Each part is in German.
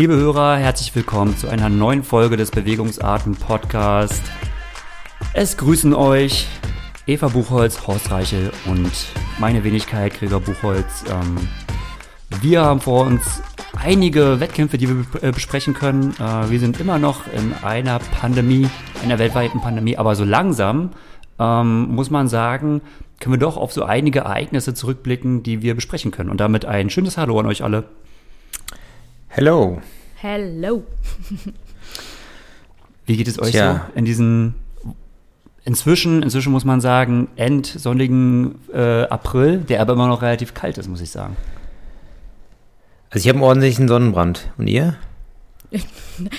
Liebe Hörer, herzlich willkommen zu einer neuen Folge des Bewegungsarten Podcast. Es grüßen euch Eva Buchholz, Horst Reichel und meine Wenigkeit Gregor Buchholz. Ähm, wir haben vor uns einige Wettkämpfe, die wir äh, besprechen können. Äh, wir sind immer noch in einer Pandemie, einer weltweiten Pandemie, aber so langsam ähm, muss man sagen, können wir doch auf so einige Ereignisse zurückblicken, die wir besprechen können. Und damit ein schönes Hallo an euch alle. Hello. Hello. Wie geht es euch Tja. so in diesen inzwischen, inzwischen muss man sagen, endsonnigen äh, April, der aber immer noch relativ kalt ist, muss ich sagen. Also ich habe einen ordentlichen Sonnenbrand. Und ihr?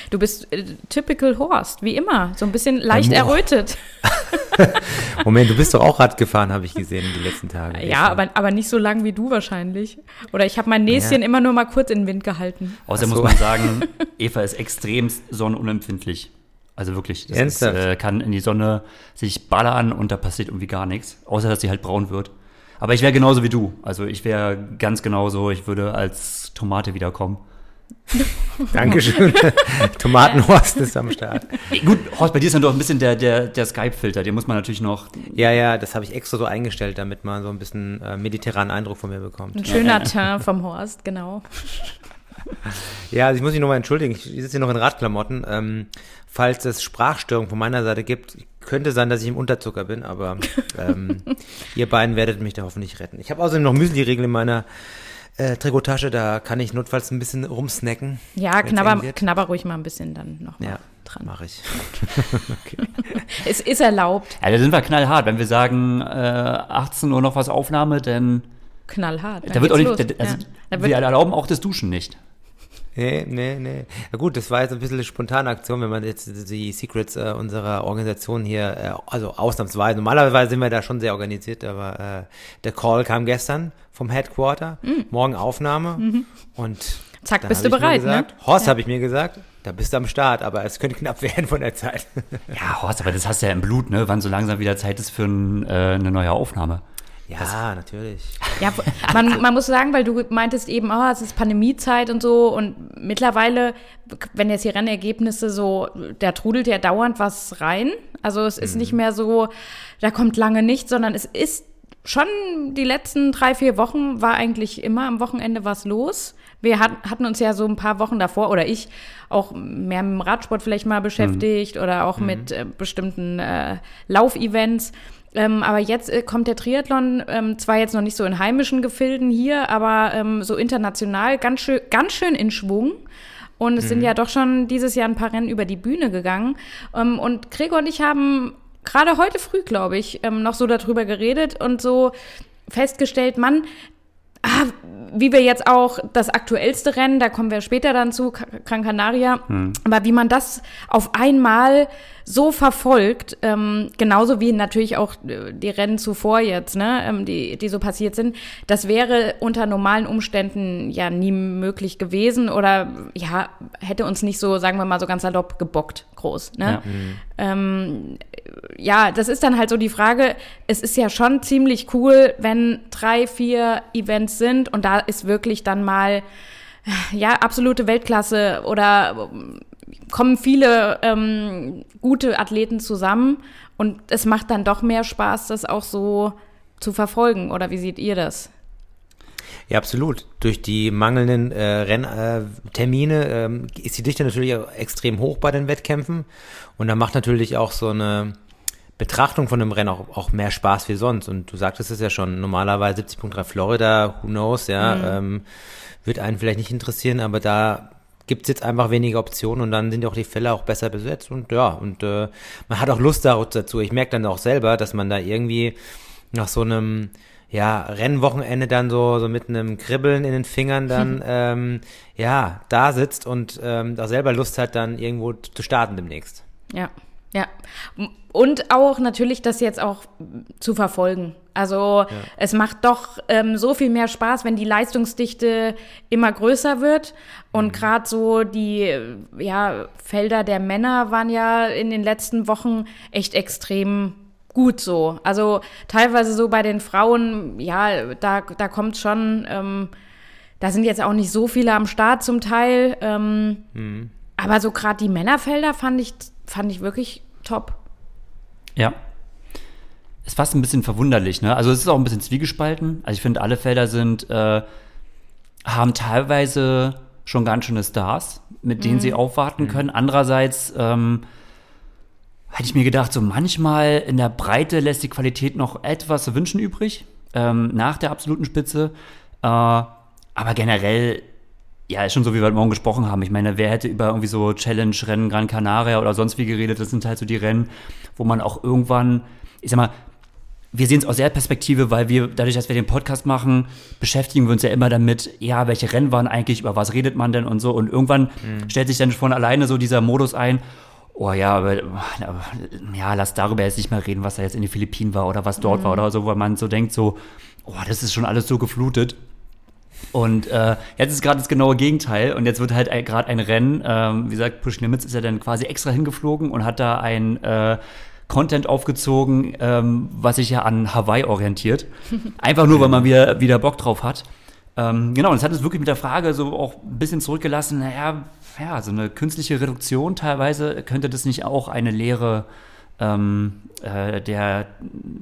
Du bist äh, typical Horst, wie immer. So ein bisschen leicht Ähm, errötet. Moment, du bist doch auch Rad gefahren, habe ich gesehen die letzten Tage. Ja, aber, aber nicht so lang wie du wahrscheinlich. Oder ich habe mein Näschen Ja. immer nur mal kurz in den Wind gehalten. Außerdem so. muss man sagen, Eva ist extrem sonnenunempfindlich. Also wirklich, das ist, äh, kann in die Sonne sich ballern und da passiert irgendwie gar nichts, außer dass sie halt braun wird. Aber ich wäre genauso wie du. Also ich wäre ganz genauso, ich würde als Tomate wiederkommen. Dankeschön. Tomatenhorst ist am Start. Gut, Horst, bei dir ist dann doch ein bisschen der, der, der Skype-Filter, den muss man natürlich noch. Ja, ja, das habe ich extra so eingestellt, damit man so ein bisschen äh, mediterranen Eindruck von mir bekommt. Ein schöner Teint vom Horst, genau. Ja, also ich muss mich nochmal entschuldigen. Ich sitze hier noch in Radklamotten. Ähm, falls es Sprachstörungen von meiner Seite gibt, könnte sein, dass ich im Unterzucker bin, aber ähm, ihr beiden werdet mich da hoffentlich retten. Ich habe außerdem noch Müsli-Riegel in meiner äh, Trikotasche, da kann ich notfalls ein bisschen rumsnacken. Ja, knabber, knabber ruhig mal ein bisschen dann nochmal Ja, dran. mache ich. Es ist erlaubt. Ja, da sind wir knallhart. Wenn wir sagen, äh, 18 Uhr noch was Aufnahme, dann Knallhart. da wird auch nicht, da, also, ja. da wird, wir erlauben auch das Duschen nicht. Nee, nee, nee. Ja gut, das war jetzt ein bisschen eine spontane Aktion, wenn man jetzt die Secrets äh, unserer Organisation hier, äh, also ausnahmsweise, normalerweise sind wir da schon sehr organisiert, aber äh, der Call kam gestern vom Headquarter, morgen Aufnahme und Mhm. Zack, dann bist hab du ich mir bereit, gesagt, ne? Horst Ja. habe ich mir gesagt, da bist du am Start, aber es könnte knapp werden von der Zeit. Ja, Horst, aber das hast du ja im Blut, ne? Wann so langsam wieder Zeit ist für ein, äh, eine neue Aufnahme. Ja, natürlich. Ja, man, man muss sagen, weil du meintest eben, oh, es ist Pandemiezeit und so und mittlerweile, wenn jetzt die Rennergebnisse so, da trudelt ja dauernd was rein. Also es ist nicht mehr so, da kommt lange nichts, sondern es ist schon die letzten drei, vier Wochen war eigentlich immer am Wochenende was los. Wir hat, hatten uns ja so ein paar Wochen davor oder ich auch mehr mit dem Radsport vielleicht mal beschäftigt oder auch mit äh, bestimmten äh, Laufevents. Ähm, aber jetzt äh, kommt der Triathlon ähm, zwar jetzt noch nicht so in heimischen Gefilden hier, aber ähm, so international ganz schön, ganz schön in Schwung. Und es sind ja doch schon dieses Jahr ein paar Rennen über die Bühne gegangen. Ähm, und Gregor und ich haben gerade heute früh, glaube ich, ähm, noch so darüber geredet und so festgestellt, Mann, ah, wie wir jetzt auch das aktuellste Rennen, da kommen wir später dann zu, Gran Canaria, aber wie man das auf einmal so verfolgt, ähm, genauso wie natürlich auch äh, die Rennen zuvor jetzt, ne, ähm, die, die so passiert sind, das wäre unter normalen Umständen ja nie möglich gewesen oder ja, hätte uns nicht so, sagen wir mal so ganz salopp gebockt groß, ne? Ja. ähm, ja, das ist dann halt so die Frage, es ist ja schon ziemlich cool, wenn drei, vier Events sind und da ist wirklich dann mal, ja, absolute Weltklasse oder ähm, kommen viele ähm, gute Athleten zusammen und es macht dann doch mehr Spaß, das auch so zu verfolgen. Oder wie seht ihr das? Ja, absolut. Durch die mangelnden äh, Renntermine äh, ähm, ist die Dichte natürlich auch extrem hoch bei den Wettkämpfen. Und da macht natürlich auch so eine Betrachtung von einem Rennen auch, auch mehr Spaß wie sonst. Und du sagtest es ja schon, normalerweise 70.3 Florida, who knows, ja, ähm, wird einen vielleicht nicht interessieren, aber da gibt's jetzt einfach weniger Optionen und dann sind auch die Fälle auch besser besetzt und ja, und äh, man hat auch Lust dazu. Ich merke dann auch selber, dass man da irgendwie nach so einem ja, Rennwochenende dann so, so mit einem Kribbeln in den Fingern dann, ähm, ja, da sitzt und ähm, da selber Lust hat, dann irgendwo zu starten demnächst. Ja, ja. Und auch natürlich das jetzt auch zu verfolgen. Also es macht doch ähm, so viel mehr Spaß, wenn die Leistungsdichte immer größer wird. Und gerade so die ja, Felder der Männer waren ja in den letzten Wochen echt extrem gut so. Also teilweise so bei den Frauen, ja, da, da kommt schon ähm, da sind jetzt auch nicht so viele am Start zum Teil. Ähm, mhm. Aber so gerade die Männerfelder fand ich, fand ich wirklich top. Ja. Ist fast ein bisschen verwunderlich, ne? Also es ist auch ein bisschen zwiegespalten. Also ich finde, alle Felder sind, äh, haben teilweise schon ganz schöne Stars, mit denen mhm. sie aufwarten können. Andererseits ähm, hätte ich mir gedacht, so manchmal in der Breite lässt die Qualität noch etwas zu wünschen übrig, ähm, nach der absoluten Spitze. Äh, aber generell, ja, ist schon so, wie wir heute Morgen gesprochen haben. Ich meine, wer hätte über irgendwie so Challenge-Rennen Gran Canaria oder sonst wie geredet? Das sind halt so die Rennen, wo man auch irgendwann, ich sag mal, wir sehen es aus der Perspektive, weil wir, dadurch, dass wir den Podcast machen, beschäftigen wir uns ja immer damit, ja, welche Rennen waren eigentlich, über was redet man denn und so. Und irgendwann mhm. stellt sich dann von alleine so dieser Modus ein, oh ja, aber, ja, lass darüber jetzt nicht mehr reden, was da jetzt in den Philippinen war oder was dort mhm. war oder so, weil man so denkt, so, oh, das ist schon alles so geflutet. Und äh, jetzt ist gerade das genaue Gegenteil und jetzt wird halt gerade ein Rennen, ähm, wie gesagt, Push Limits ist ja dann quasi extra hingeflogen und hat da ein äh, Content aufgezogen, ähm, was sich ja an Hawaii orientiert. Einfach nur, weil man wieder, wieder Bock drauf hat. Ähm, genau, und es hat es wirklich mit der Frage so auch ein bisschen zurückgelassen, naja, ja, so eine künstliche Reduktion teilweise, könnte das nicht auch eine Lehre ähm, äh, der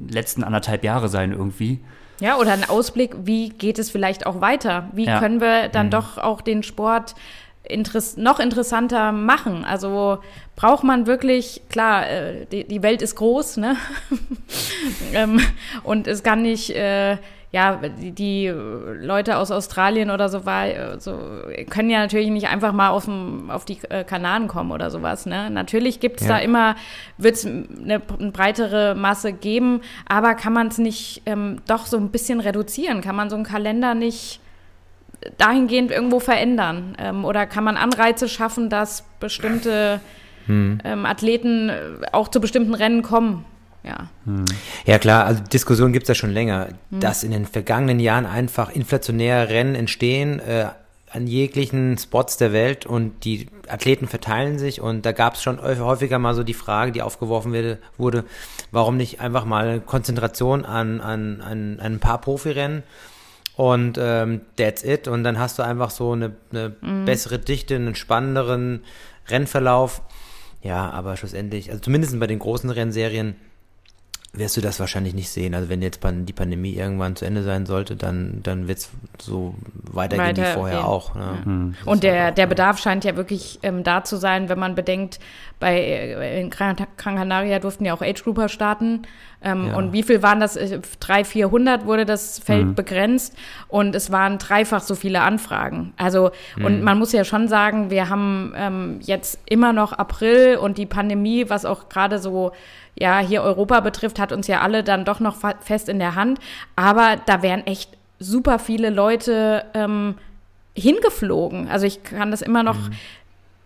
letzten anderthalb Jahre sein irgendwie? Ja, oder ein Ausblick, wie geht es vielleicht auch weiter? Wie ja. können wir dann mhm. doch auch den Sport interess noch interessanter machen. Also braucht man wirklich, klar, äh, die, die, Welt ist groß, ne? ähm, und es kann nicht, äh, ja, die, die, Leute aus Australien oder so, war, so können ja natürlich nicht einfach mal auf, dem, auf die äh, Kanaren kommen oder sowas. Ne? Natürlich gibt es ja. da immer, wird es eine, eine, breitere Masse geben, aber kann man es nicht ähm, doch so ein bisschen reduzieren? Kann man so einen Kalender nicht dahingehend irgendwo verändern? Ähm, oder kann man Anreize schaffen, dass bestimmte hm. ähm, Athleten äh, auch zu bestimmten Rennen kommen? Ja. Hm. Ja klar, also Diskussionen gibt es ja schon länger, hm. dass in den vergangenen Jahren einfach inflationäre Rennen entstehen äh, an jeglichen Spots der Welt und die Athleten verteilen sich und da gab es schon häufiger mal so die Frage, die aufgeworfen wurde, warum nicht einfach mal Konzentration an, an, an, an ein paar Profirennen und ähm, that's it. Und dann hast du einfach so eine, eine mhm. bessere Dichte, einen spannenderen Rennverlauf. Ja, aber schlussendlich, also zumindest bei den großen Rennserien, wirst du das wahrscheinlich nicht sehen. Also wenn jetzt die Pandemie irgendwann zu Ende sein sollte, dann, dann wird es so weitergehen Weiter, wie vorher okay. auch. Ne? Ja. Mhm. Und der, der Bedarf scheint ja wirklich ähm, da zu sein, wenn man bedenkt, bei äh, in Gran Canaria durften ja auch Age-Grouper starten. Ähm, ja. Und wie viel waren das? 300, 400 wurde das Feld mhm. begrenzt und es waren dreifach so viele Anfragen. Also, mhm. und man muss ja schon sagen, wir haben ähm, jetzt immer noch April und die Pandemie, was auch gerade so ja, hier Europa betrifft, hat uns ja alle dann doch noch fest in der Hand. Aber da wären echt super viele Leute ähm, hingeflogen. Also ich kann das immer noch mhm.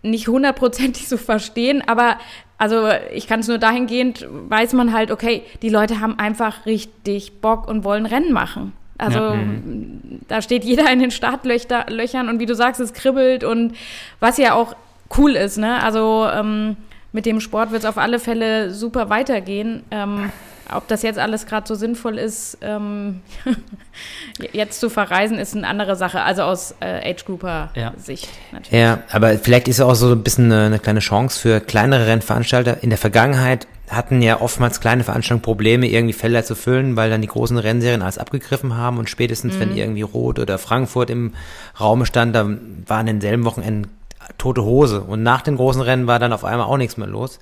nicht hundertprozentig so verstehen, aber also ich kann es nur dahingehend, weiß man halt, okay, die Leute haben einfach richtig Bock und wollen Rennen machen. Also ja, mhm. da steht jeder in den Startlöchern und wie du sagst, es kribbelt und was ja auch cool ist, ne? Also ähm, mit dem Sport wird es auf alle Fälle super weitergehen. Ähm, ob das jetzt alles gerade so sinnvoll ist, ähm, jetzt zu verreisen, ist eine andere Sache. Also aus äh, Age-Grouper-Sicht ja. natürlich. Ja, aber vielleicht ist es auch so ein bisschen eine, eine, kleine Chance für kleinere Rennveranstalter. In der Vergangenheit hatten ja oftmals kleine Veranstaltungen Probleme, irgendwie Felder zu füllen, weil dann die großen Rennserien alles abgegriffen haben und spätestens, mhm. wenn irgendwie Rot oder Frankfurt im Raum stand, da waren in denselben Wochenenden tote Hose. Und nach den großen Rennen war dann auf einmal auch nichts mehr los.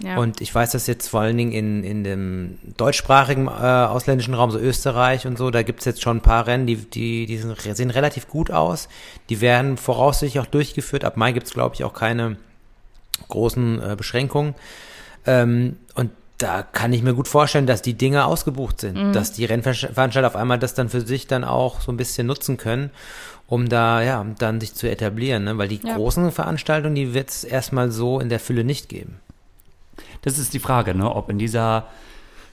Ja. Und ich weiß das jetzt vor allen Dingen in, in dem deutschsprachigen äh, ausländischen Raum, so Österreich und so, da gibt es jetzt schon ein paar Rennen, die, die, die sind, sehen relativ gut aus. Die werden voraussichtlich auch durchgeführt. Ab Mai gibt es, glaube ich, auch keine großen äh, Beschränkungen. Ähm, und da kann ich mir gut vorstellen, dass die Dinge ausgebucht sind, mhm. dass die Rennveranstalter auf einmal das dann für sich dann auch so ein bisschen nutzen können um da, ja, dann sich zu etablieren, ne? weil die ja. großen Veranstaltungen, die wird es erstmal so in der Fülle nicht geben. Das ist die Frage, ne? ob in dieser,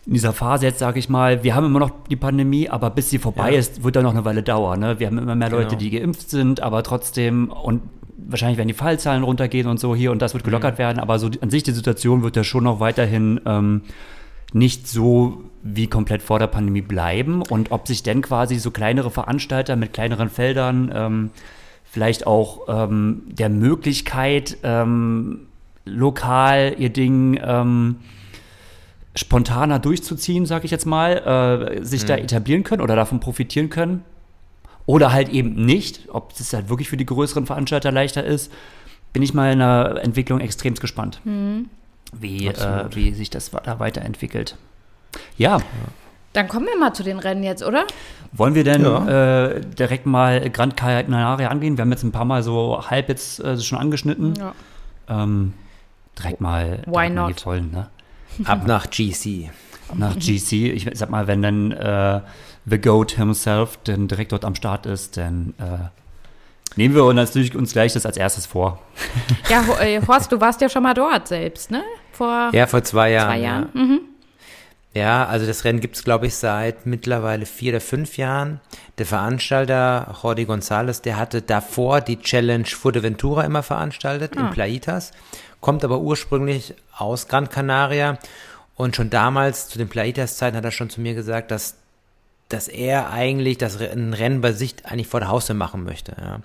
in dieser Phase jetzt, sage ich mal, wir haben immer noch die Pandemie, aber bis sie vorbei ja. ist, wird da noch eine Weile dauern. Ne? Wir haben immer mehr Leute, genau. die geimpft sind, aber trotzdem und wahrscheinlich werden die Fallzahlen runtergehen und so hier und das wird gelockert mhm. werden, aber so an sich die Situation wird ja schon noch weiterhin ähm, nicht so wie komplett vor der Pandemie bleiben und ob sich denn quasi so kleinere Veranstalter mit kleineren Feldern ähm, vielleicht auch ähm, der Möglichkeit, ähm, lokal ihr Ding ähm, spontaner durchzuziehen, sag ich jetzt mal, äh, sich mhm. da etablieren können oder davon profitieren können. Oder halt eben nicht, ob es halt wirklich für die größeren Veranstalter leichter ist, bin ich mal in der Entwicklung extrem gespannt, mhm. Wie, äh, wie sich das da weiterentwickelt. Ja. Dann kommen wir mal zu den Rennen jetzt, oder? Wollen wir denn ja. äh, direkt mal Grand Canaria angehen? Wir haben jetzt ein paar Mal so halb jetzt äh, schon angeschnitten. Ja. Ähm, direkt mal, Why direkt not? die Vollen, ne? Ab nach GC. Ab nach GC. Ich sag mal, wenn dann äh, The Goat himself dann direkt dort am Start ist, dann äh, nehmen wir uns natürlich uns gleich das als erstes vor. Ja, äh, Horst, du warst ja schon mal dort selbst, ne? Vor ja, vor zwei Jahren. Zwei Jahren. Ja. Mhm. Ja, also das Rennen gibt es, glaube ich, seit mittlerweile vier oder fünf Jahren. Der Veranstalter, Jordi González, der hatte davor die Challenge Fuerteventura immer veranstaltet, ah. in Plaitas, kommt aber ursprünglich aus Gran Canaria. Und schon damals, zu den Plaitas-Zeiten, hat er schon zu mir gesagt, dass, dass er eigentlich das Rennen bei sich eigentlich vor der Haustür machen möchte. Ja.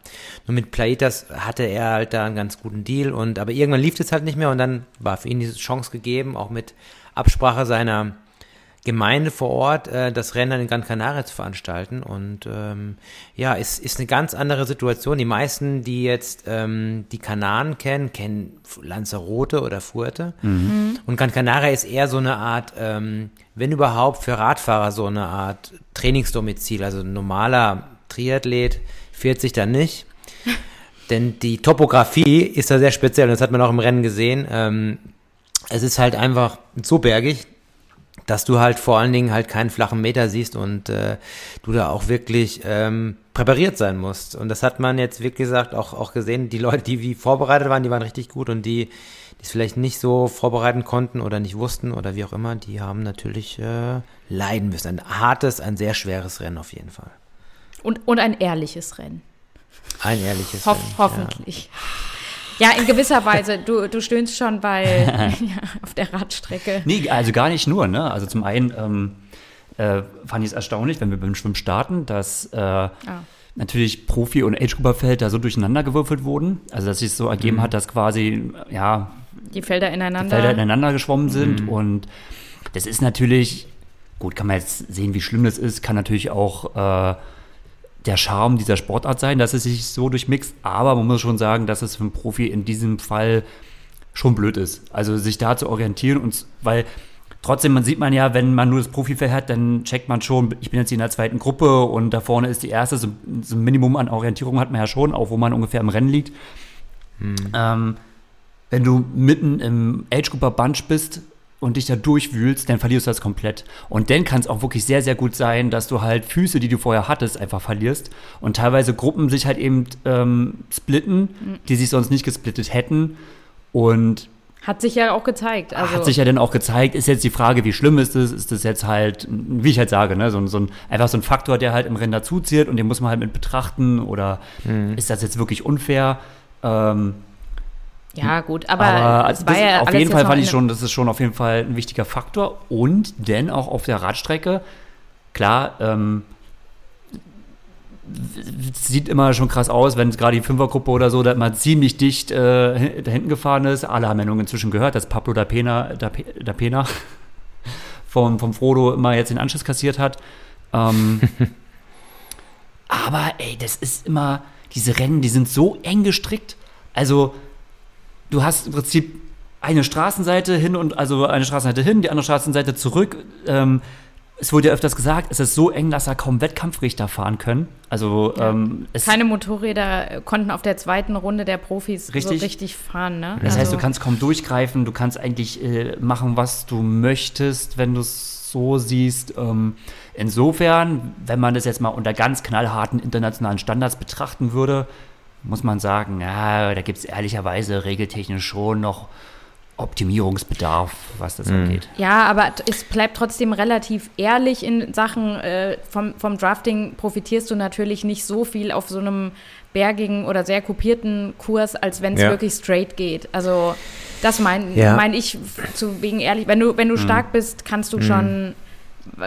Nur mit Plaitas hatte er halt da einen ganz guten Deal. Und, aber irgendwann lief es halt nicht mehr und dann war für ihn diese Chance gegeben, auch mit Absprache seiner Gemeinde vor Ort äh, das Rennen in Gran Canaria zu veranstalten. Und ähm, ja, es ist eine ganz andere Situation. Die meisten, die jetzt ähm, die Kanaren kennen, kennen Lanzarote oder Fuerte. Mhm. Und Gran Canaria ist eher so eine Art, ähm, wenn überhaupt, für Radfahrer so eine Art Trainingsdomizil. Also ein normaler Triathlet fährt sich da nicht. Denn die Topografie ist da sehr speziell. Und das hat man auch im Rennen gesehen. Ähm, es ist halt einfach so bergig, dass du halt vor allen Dingen halt keinen flachen Meter siehst und äh, du da auch wirklich ähm, präpariert sein musst. Und das hat man jetzt, wie gesagt, auch, auch gesehen. Die Leute, die wie vorbereitet waren, die waren richtig gut und die, die es vielleicht nicht so vorbereiten konnten oder nicht wussten oder wie auch immer, die haben natürlich äh, leiden müssen. Ein hartes, ein sehr schweres Rennen auf jeden Fall. Und, und ein ehrliches Rennen. Ein ehrliches Hoff, Rennen. Hoffentlich. Ja. Ja, in gewisser Weise. Du, du stöhnst schon bei ja, auf der Radstrecke. Nee, also gar nicht nur. Ne? Also zum einen ähm, äh, fand ich es erstaunlich, wenn wir beim Schwimmen starten, dass äh, ah. natürlich Profi- und Age-Grupper-Feld da so durcheinander gewürfelt wurden. Also dass sich so ergeben mhm. hat, dass quasi, ja, die Felder ineinander, die Felder ineinander geschwommen sind. Mhm. Und das ist natürlich, gut, kann man jetzt sehen, wie schlimm das ist, kann natürlich auch äh, der Charme dieser Sportart sein, dass es sich so durchmixt. Aber man muss schon sagen, dass es für einen Profi in diesem Fall schon blöd ist. Also sich da zu orientieren und weil trotzdem, man sieht man ja, wenn man nur das Profifeld hat, dann checkt man schon, ich bin jetzt in der zweiten Gruppe und da vorne ist die erste, so, so ein Minimum an Orientierung hat man ja schon, auch wo man ungefähr im Rennen liegt. Hm. Ähm, wenn du mitten im Age-Grupper-Bunch bist, und dich da durchwühlst, dann verlierst du das komplett. Und dann kann es auch wirklich sehr, sehr gut sein, dass du halt Füße, die du vorher hattest, einfach verlierst. Und teilweise Gruppen sich halt eben ähm, splitten, die sich sonst nicht gesplittet hätten. Und hat sich ja auch gezeigt. Also hat sich ja dann auch gezeigt. Ist jetzt die Frage, wie schlimm ist es? Ist das jetzt halt, wie ich halt sage, ne, so, so ein, einfach so ein Faktor, der halt im Rennen dazuzieht und den muss man halt mit betrachten? Oder mhm. ist das jetzt wirklich unfair? Ähm, ja, gut, aber, aber also das, ja auf jeden Fall fand ich schon, das ist schon auf jeden Fall ein wichtiger Faktor. Und denn auch auf der Radstrecke, klar, ähm, sieht immer schon krass aus, wenn gerade die Fünfergruppe oder so da immer ziemlich dicht äh, da hinten gefahren ist. Alle haben ja nun inzwischen gehört, dass Pablo da Pena, da, da Pena vom, vom Frodo immer jetzt den Anschluss kassiert hat. Ähm, aber ey, das ist immer, diese Rennen, die sind so eng gestrickt. Also du hast im Prinzip eine Straßenseite hin und also eine Straßenseite hin, die andere Straßenseite zurück. Ähm, es wurde ja öfters gesagt, es ist so eng, dass da kaum Wettkampfrichter fahren können. Also ja. ähm, keine Motorräder konnten auf der zweiten Runde der Profis richtig, so richtig fahren. Ne? Das also. heißt, du kannst kaum durchgreifen, du kannst eigentlich äh, machen, was du möchtest, wenn du es so siehst. Ähm, insofern, wenn man das jetzt mal unter ganz knallharten internationalen Standards betrachten würde, muss man sagen, ja, da gibt es ehrlicherweise regeltechnisch schon noch Optimierungsbedarf, was das mhm. angeht. Ja, aber es bleibt trotzdem relativ ehrlich in Sachen, äh, vom, vom Drafting profitierst du natürlich nicht so viel auf so einem bergigen oder sehr kopierten Kurs, als wenn es Ja. wirklich straight geht. Also das meine Ja. mein ich zu wegen ehrlich. Wenn du, wenn du stark bist, kannst du schon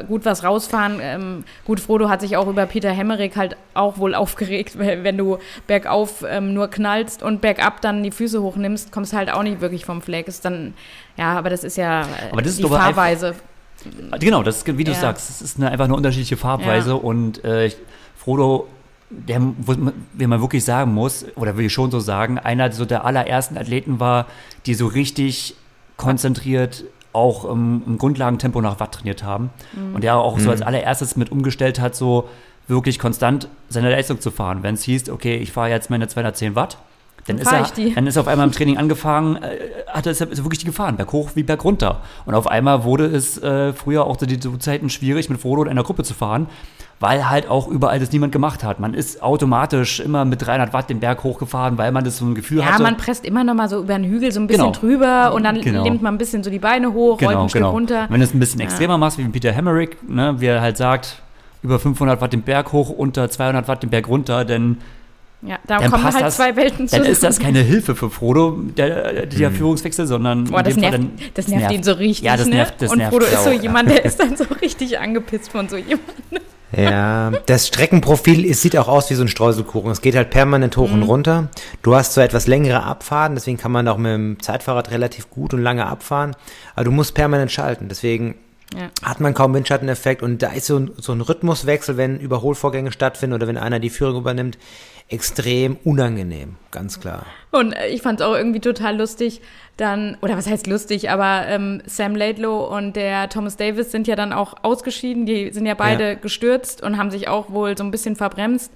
gut was rausfahren. Ähm, gut, Frodo hat sich auch über Peter Hemmerich halt auch wohl aufgeregt, weil wenn du bergauf ähm, nur knallst und bergab dann die Füße hochnimmst, kommst halt auch nicht wirklich vom Fleck. Ist dann, ja, aber das ist ja äh, Aber das ist die doch einfach- Fahrweise. Genau, das ist, wie du Ja. sagst, es ist eine, einfach eine unterschiedliche Farbweise Ja. und äh, Frodo, der, wo man- wie man wirklich sagen muss, oder will ich schon so sagen, einer so der allerersten Athleten war, die so richtig konzentriert auch im, im Grundlagentempo nach Watt trainiert haben Mhm. und der auch so als allererstes mit umgestellt hat, so wirklich konstant seine Leistung zu fahren. Wenn es hieß, okay, ich fahre jetzt meine 210 Watt, dann, Dann ist er, ich die. dann ist er auf einmal im Training angefangen, äh, hat er ist er wirklich die gefahren, berghoch wie bergunter. Und auf einmal wurde es äh, früher auch zu den so Zeiten schwierig, mit Frodo in einer Gruppe zu fahren, weil halt auch überall das niemand gemacht hat. Man ist automatisch immer mit 300 Watt den Berg hochgefahren, weil man das so ein Gefühl Ja, hatte. man presst immer noch mal so über den Hügel so ein bisschen Genau. drüber und dann Genau. nimmt man ein bisschen so die Beine hoch, rollt ein Stück runter. Wenn du es ein bisschen extremer machst, wie Peter Hemmerich, ne, wie er halt sagt, über 500 Watt den Berg hoch, unter 200 Watt den Berg runter, denn Ja, da dann kommen halt das, zwei Welten dann zusammen. ist das keine Hilfe für Frodo, der, der Führungswechsel, sondern Boah, das nervt, dann- das nervt ihn so richtig, Ja, das ne? nervt, das und nervt Frodo ist so auch, ja. jemand, der ist dann so richtig angepisst von so jemandem. Ja, das Streckenprofil es sieht auch aus wie so ein Streuselkuchen. Es geht halt permanent hoch Mhm. und runter. Du hast zwar etwas längere Abfahrten, deswegen kann man auch mit dem Zeitfahrrad relativ gut und lange abfahren, aber du musst permanent schalten. Deswegen Ja. hat man kaum Windschatteneffekt und da ist so ein, so ein Rhythmuswechsel, wenn Überholvorgänge stattfinden oder wenn einer die Führung übernimmt, extrem unangenehm, ganz klar. Und äh, ich fand es auch irgendwie total lustig, dann, oder was heißt lustig, aber ähm, Sam Laidlow und der Thomas Davis sind ja dann auch ausgeschieden, die sind ja beide Ja. gestürzt und haben sich auch wohl so ein bisschen verbremst.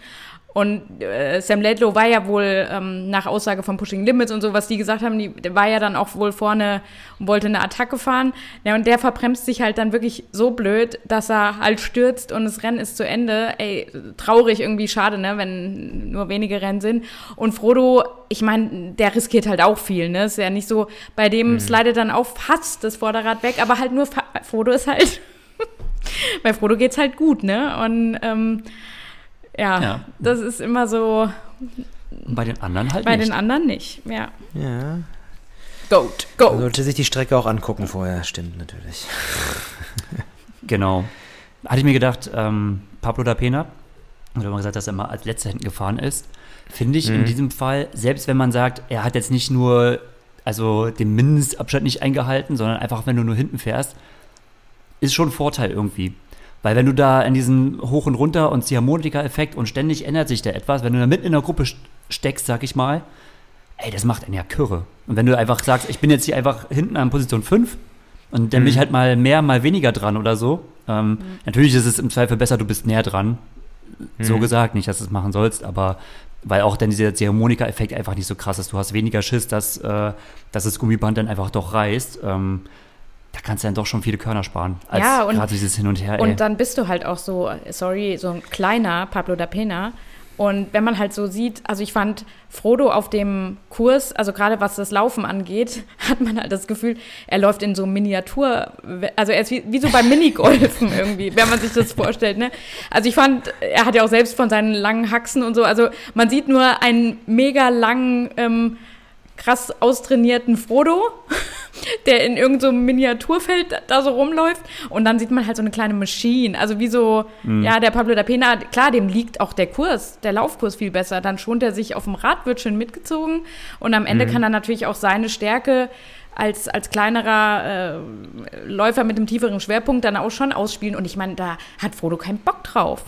Und äh, Sam Laidlow war ja wohl ähm, nach Aussage von Pushing Limits und so, was die gesagt haben, die, der war ja dann auch wohl vorne und wollte eine Attacke fahren. Ja, und der verbremst sich halt dann wirklich so blöd, dass er halt stürzt und das Rennen ist zu Ende. Ey, traurig irgendwie, schade, ne, wenn nur wenige Rennen sind. Und Frodo, ich meine, der riskiert halt auch viel, ne? Ist ja nicht so, bei dem slidet dann auch fast das Vorderrad weg, aber halt nur, Frodo ist halt, bei Frodo geht's halt gut, ne? Und ähm, ja, Ja. das ist immer so, Und bei den anderen halt bei nicht. den anderen nicht. Ja. Ja, Goat, man go. sollte sich die Strecke auch angucken vorher, stimmt natürlich. Genau. Hatte ich mir gedacht, ähm, Pablo da Pena, oder man gesagt, dass er immer als letzter hinten gefahren ist, finde ich Mhm. in diesem Fall, selbst wenn man sagt, er hat jetzt nicht nur also den Mindestabstand nicht eingehalten, sondern einfach, wenn du nur hinten fährst, ist schon ein Vorteil irgendwie. Weil wenn du da in diesem Hoch und Runter und Ziehharmonika-Effekt und ständig ändert sich da etwas, wenn du da mitten in der Gruppe st- steckst, sag ich mal, ey, das macht einen ja Kürre. Und wenn du einfach sagst, ich bin jetzt hier einfach hinten an Position 5 und dann bin ich halt mal mehr, mal weniger dran oder so. Ähm, Natürlich ist es im Zweifel besser, du bist näher dran. So gesagt, nicht, dass du es machen sollst, aber weil auch dann dieser Ziehharmonika-Effekt einfach nicht so krass ist. Du hast weniger Schiss, dass, äh, dass das Gummiband dann einfach doch reißt. Ähm, da kannst du dann doch schon viele Körner sparen. Als Ja, und- dieses Hin und Her. ey. Und dann bist du halt auch so, sorry, so ein kleiner Pablo da Pena. Und wenn man halt so sieht, also ich fand Frodo auf dem Kurs, also gerade was das Laufen angeht, hat man halt das Gefühl, er läuft in so Miniatur, also er ist wie, wie so beim Minigolfen irgendwie, wenn man sich das vorstellt, ne? Also ich fand, er hat ja auch selbst von seinen langen Haxen und so, also man sieht nur einen mega langen, ähm, krass austrainierten Frodo, der in irgendeinem so einem Miniaturfeld da so rumläuft. Und dann sieht man halt so eine kleine Maschine. Also wie so, ja, der Pablo da Pena, klar, dem liegt auch der Kurs, der Laufkurs viel besser. Dann schont er sich auf dem Rad, wird schön mitgezogen. Und am Ende kann er natürlich auch seine Stärke als, als kleinerer äh, Läufer mit einem tieferen Schwerpunkt dann auch schon ausspielen. Und ich meine, da hat Frodo keinen Bock drauf.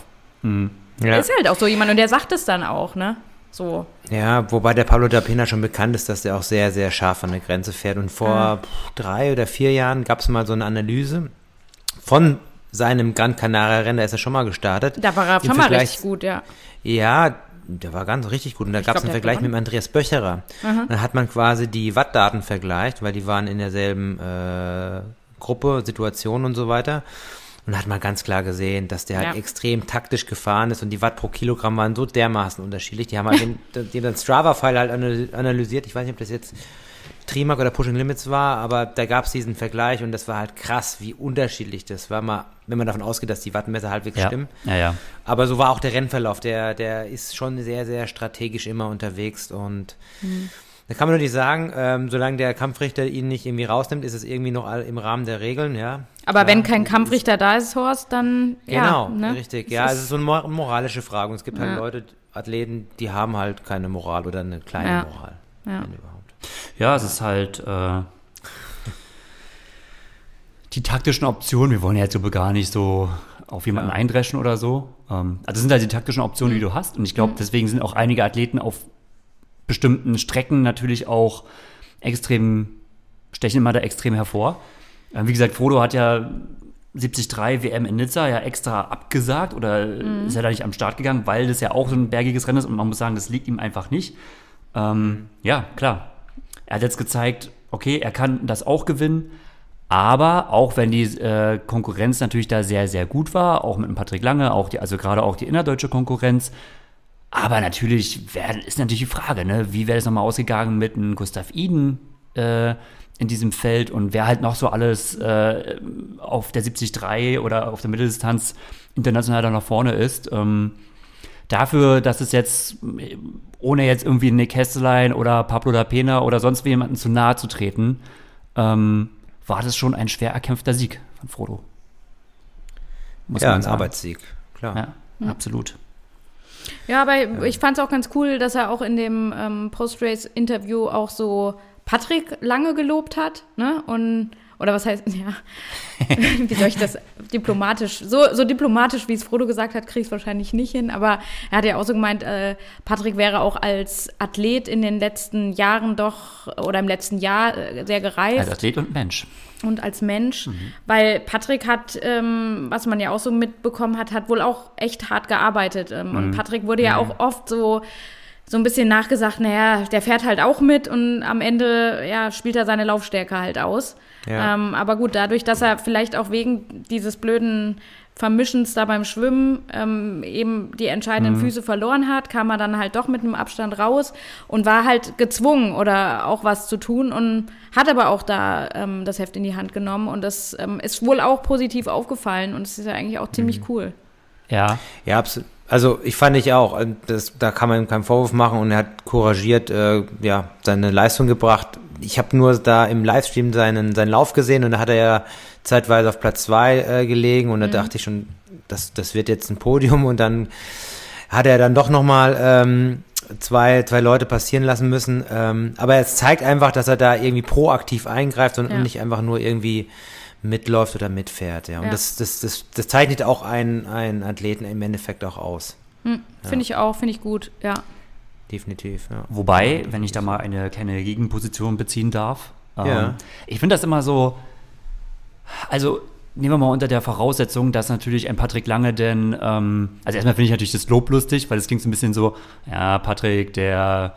Ja. Ist halt auch so jemand und der sagt es dann auch, ne? So. Ja, wobei der Pablo da Pena schon bekannt ist, dass er auch sehr, sehr scharf an der Grenze fährt. Und vor pff, drei oder vier Jahren gab es mal so eine Analyse von seinem Gran Canaria-Rennen, da ist er schon mal gestartet. Da war er schon mal richtig gut, ja. Ja, der war ganz richtig gut. Und da gab es einen der Vergleich mit Andreas Böcherer. Dann hat man quasi die Wattdaten vergleicht, weil die waren in derselben äh, Gruppe, Situation und so weiter. Und da hat man ganz klar gesehen, dass der halt Ja. extrem taktisch gefahren ist und die Watt pro Kilogramm waren so dermaßen unterschiedlich. Die haben halt den, den, den Strava-File halt analy- analysiert. Ich weiß nicht, ob das jetzt Trimark oder Pushing Limits war, aber da gab es diesen Vergleich und das war halt krass, wie unterschiedlich das war, mal, wenn man davon ausgeht, dass die Wattenmesser halbwegs ja. stimmen. Ja, ja. Aber so war auch der Rennverlauf, der, der ist schon sehr, sehr strategisch immer unterwegs und mhm. Da kann man nur nicht sagen, ähm, solange der Kampfrichter ihn nicht irgendwie rausnimmt, ist es irgendwie noch im Rahmen der Regeln, ja. Aber Klar, wenn kein Kampfrichter da ist, Horst, dann Genau, ja, ne? richtig. Ja, es ist so eine moralische Frage und es gibt halt ja. Leute, Athleten, die haben halt keine Moral oder eine kleine ja. Moral. Ja. Ja, es ist halt äh, die taktischen Optionen. Wir wollen ja jetzt aber gar nicht so auf jemanden ja. eindreschen oder so. Ähm, also das sind halt die taktischen Optionen, mhm. die du hast. Und ich glaube, mhm. deswegen sind auch einige Athleten auf bestimmten Strecken natürlich auch extrem, stechen immer da extrem hervor. Äh, wie gesagt, Frodo hat ja 73 WM in Nizza ja extra abgesagt oder mhm. ist ja da nicht am Start gegangen, weil das ja auch so ein bergiges Rennen ist und man muss sagen, das liegt ihm einfach nicht. Ähm, ja, klar. Er hat jetzt gezeigt, okay, er kann das auch gewinnen, aber auch wenn die äh, Konkurrenz natürlich da sehr, sehr gut war, auch mit dem Patrick Lange, auch die, also gerade auch die innerdeutsche Konkurrenz, aber natürlich wär, ist natürlich die Frage, ne, wie wäre es nochmal ausgegangen mit einem Gustav Iden äh, in diesem Feld und wer halt noch so alles äh, auf der 73 oder auf der Mitteldistanz international da nach vorne ist. Ähm, dafür, dass es jetzt, ohne jetzt irgendwie Nick Hesselein oder Pablo da Pena oder sonst jemanden zu nahe zu treten, ähm, war das schon ein schwer erkämpfter Sieg von Frodo. Muss ja, ein sagen. Arbeitssieg, klar. Ja, mhm. absolut. Ja, aber ja. ich fand es auch ganz cool, dass er auch in dem ähm, Post-Race-Interview auch so Patrick lange gelobt hat, ne? Und oder was heißt, ja, wie soll ich das diplomatisch, so, so diplomatisch, wie es Frodo gesagt hat, kriege ich es wahrscheinlich nicht hin, aber er hat ja auch so gemeint, äh, Patrick wäre auch als Athlet in den letzten Jahren doch, oder im letzten Jahr äh, sehr gereift. Als Athlet und Mensch. Und als Mensch, mhm. weil Patrick hat, ähm, was man ja auch so mitbekommen hat, hat wohl auch echt hart gearbeitet. Ähm, mhm. Und Patrick wurde ja mhm. auch oft so so ein bisschen nachgesagt, naja, der fährt halt auch mit und am Ende ja, spielt er seine Laufstärke halt aus. Ja. Ähm, aber gut, dadurch, dass er vielleicht auch wegen dieses blöden Vermischens da beim Schwimmen ähm, eben die entscheidenden mhm. Füße verloren hat, kam er dann halt doch mit einem Abstand raus und war halt gezwungen oder auch was zu tun und hat aber auch da ähm, das Heft in die Hand genommen und das ähm, ist wohl auch positiv aufgefallen und es ist ja eigentlich auch ziemlich mhm. cool. Ja, ja, absolut. Also ich fand ich auch, äh, das, da kann man ihm keinen Vorwurf machen und er hat couragiert äh, ja, seine Leistung gebracht. Ich habe nur da im Livestream seinen, seinen Lauf gesehen und da hat er ja zeitweise auf Platz zwei äh, gelegen und da mhm. dachte ich schon, das, das wird jetzt ein Podium und dann hat er dann doch nochmal ähm, zwei, zwei Leute passieren lassen müssen. Ähm, aber es zeigt einfach, dass er da irgendwie proaktiv eingreift und ja. nicht einfach nur irgendwie mitläuft oder mitfährt. Ja. Und ja. Das, das, das, das zeichnet auch einen, einen Athleten im Endeffekt auch aus. Hm, finde ich auch, finde ich gut, ja. Definitiv, ja. Wobei, wenn ich da mal eine kleine Gegenposition beziehen darf, ähm, ich finde das immer so, also nehmen wir mal unter der Voraussetzung, dass natürlich ein Patrick Lange denn, ähm, also erstmal finde ich natürlich das Lob lustig, weil es klingt so ein bisschen so, ja, Patrick, der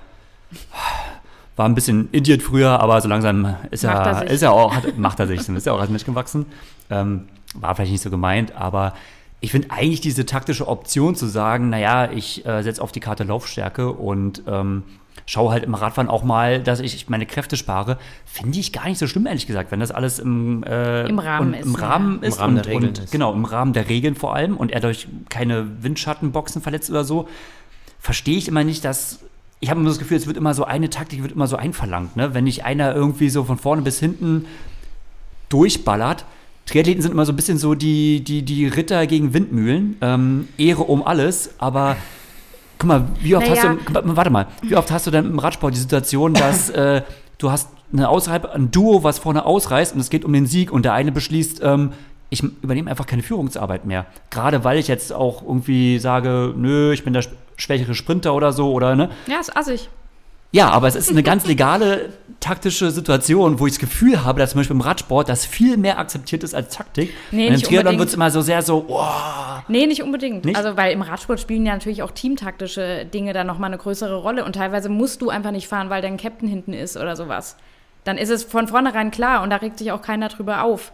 war ein bisschen Idiot früher, aber so langsam ist er, er ist er auch, hat, macht er sich, ist ja auch als Mensch gewachsen. Ähm, war vielleicht nicht so gemeint, aber ich finde eigentlich diese taktische Option zu sagen, naja, ich äh, setze auf die Karte Laufstärke und ähm, schaue halt im Radfahren auch mal, dass ich meine Kräfte spare, finde ich gar nicht so schlimm, ehrlich gesagt, wenn das alles im, äh, Im Rahmen ist. Im Rahmen, ja. ist, Im Rahmen und, der Regeln und, ist. Genau, im Rahmen der Regeln vor allem und er durch keine Windschattenboxen verletzt oder so, verstehe ich immer nicht, dass ich habe immer das Gefühl, es wird immer so eine Taktik wird immer so einverlangt, ne? Wenn nicht einer irgendwie so von vorne bis hinten durchballert. Triathleten sind immer so ein bisschen so die, die, die Ritter gegen Windmühlen. Ähm, Ehre um alles, aber guck mal, wie oft naja. hast du, warte mal, wie oft hast du denn im Radsport die Situation, dass äh, du hast eine außerhalb, ein Duo, was vorne ausreißt und es geht um den Sieg und der eine beschließt, ähm, ich übernehme einfach keine Führungsarbeit mehr. Gerade weil ich jetzt auch irgendwie sage, nö, ich bin der schwächere Sprinter oder so, oder ne? Ja, ist assig. Ja, aber es ist eine ganz legale taktische Situation, wo ich das Gefühl habe, dass zum Beispiel im Radsport das viel mehr akzeptiert ist als Taktik. Nee, Und im Triathlon wird es immer so sehr so, oh. Nee, nicht unbedingt. Nicht? Also, weil im Radsport spielen ja natürlich auch teamtaktische Dinge da nochmal eine größere Rolle. Und teilweise musst du einfach nicht fahren, weil dein Captain hinten ist oder sowas. Dann ist es von vornherein klar und da regt sich auch keiner drüber auf.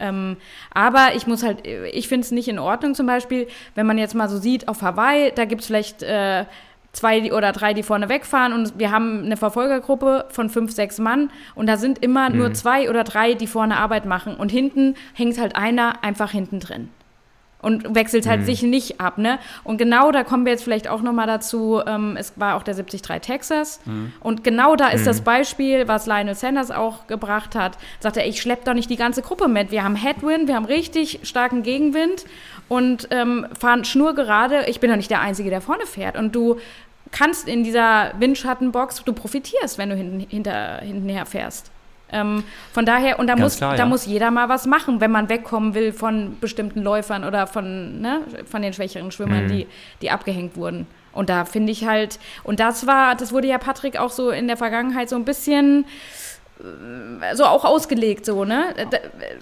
Ähm, aber ich muss halt, ich finde es nicht in Ordnung zum Beispiel, wenn man jetzt mal so sieht, auf Hawaii, da gibt es vielleicht äh, zwei oder drei, die vorne wegfahren und wir haben eine Verfolgergruppe von fünf, sechs Mann und da sind immer nur zwei oder drei, die vorne Arbeit machen und hinten hängt halt einer einfach hinten drin und wechselt halt sich nicht ab, ne? Und genau da kommen wir jetzt vielleicht auch noch mal dazu. Ähm, es war auch der 73 Texas und genau da ist das Beispiel, was Lionel Sanders auch gebracht hat. Sagt er, ich schlepp doch nicht die ganze Gruppe mit. Wir haben Headwind, wir haben richtig starken Gegenwind und ähm, fahren schnurgerade. Ich bin doch nicht der Einzige, der vorne fährt und du kannst in dieser Windschattenbox, du profitierst, wenn du hinten, hinter, hintenher fährst. Ähm, von daher, und da, Ganz muss, klar, da ja. muss jeder mal was machen, wenn man wegkommen will von bestimmten Läufern oder von, ne, von den schwächeren Schwimmern, Mhm. die, die abgehängt wurden. Und da finde ich halt, und das war, das wurde ja Patrick auch so in der Vergangenheit so ein bisschen äh, so auch ausgelegt, so, ne? Da-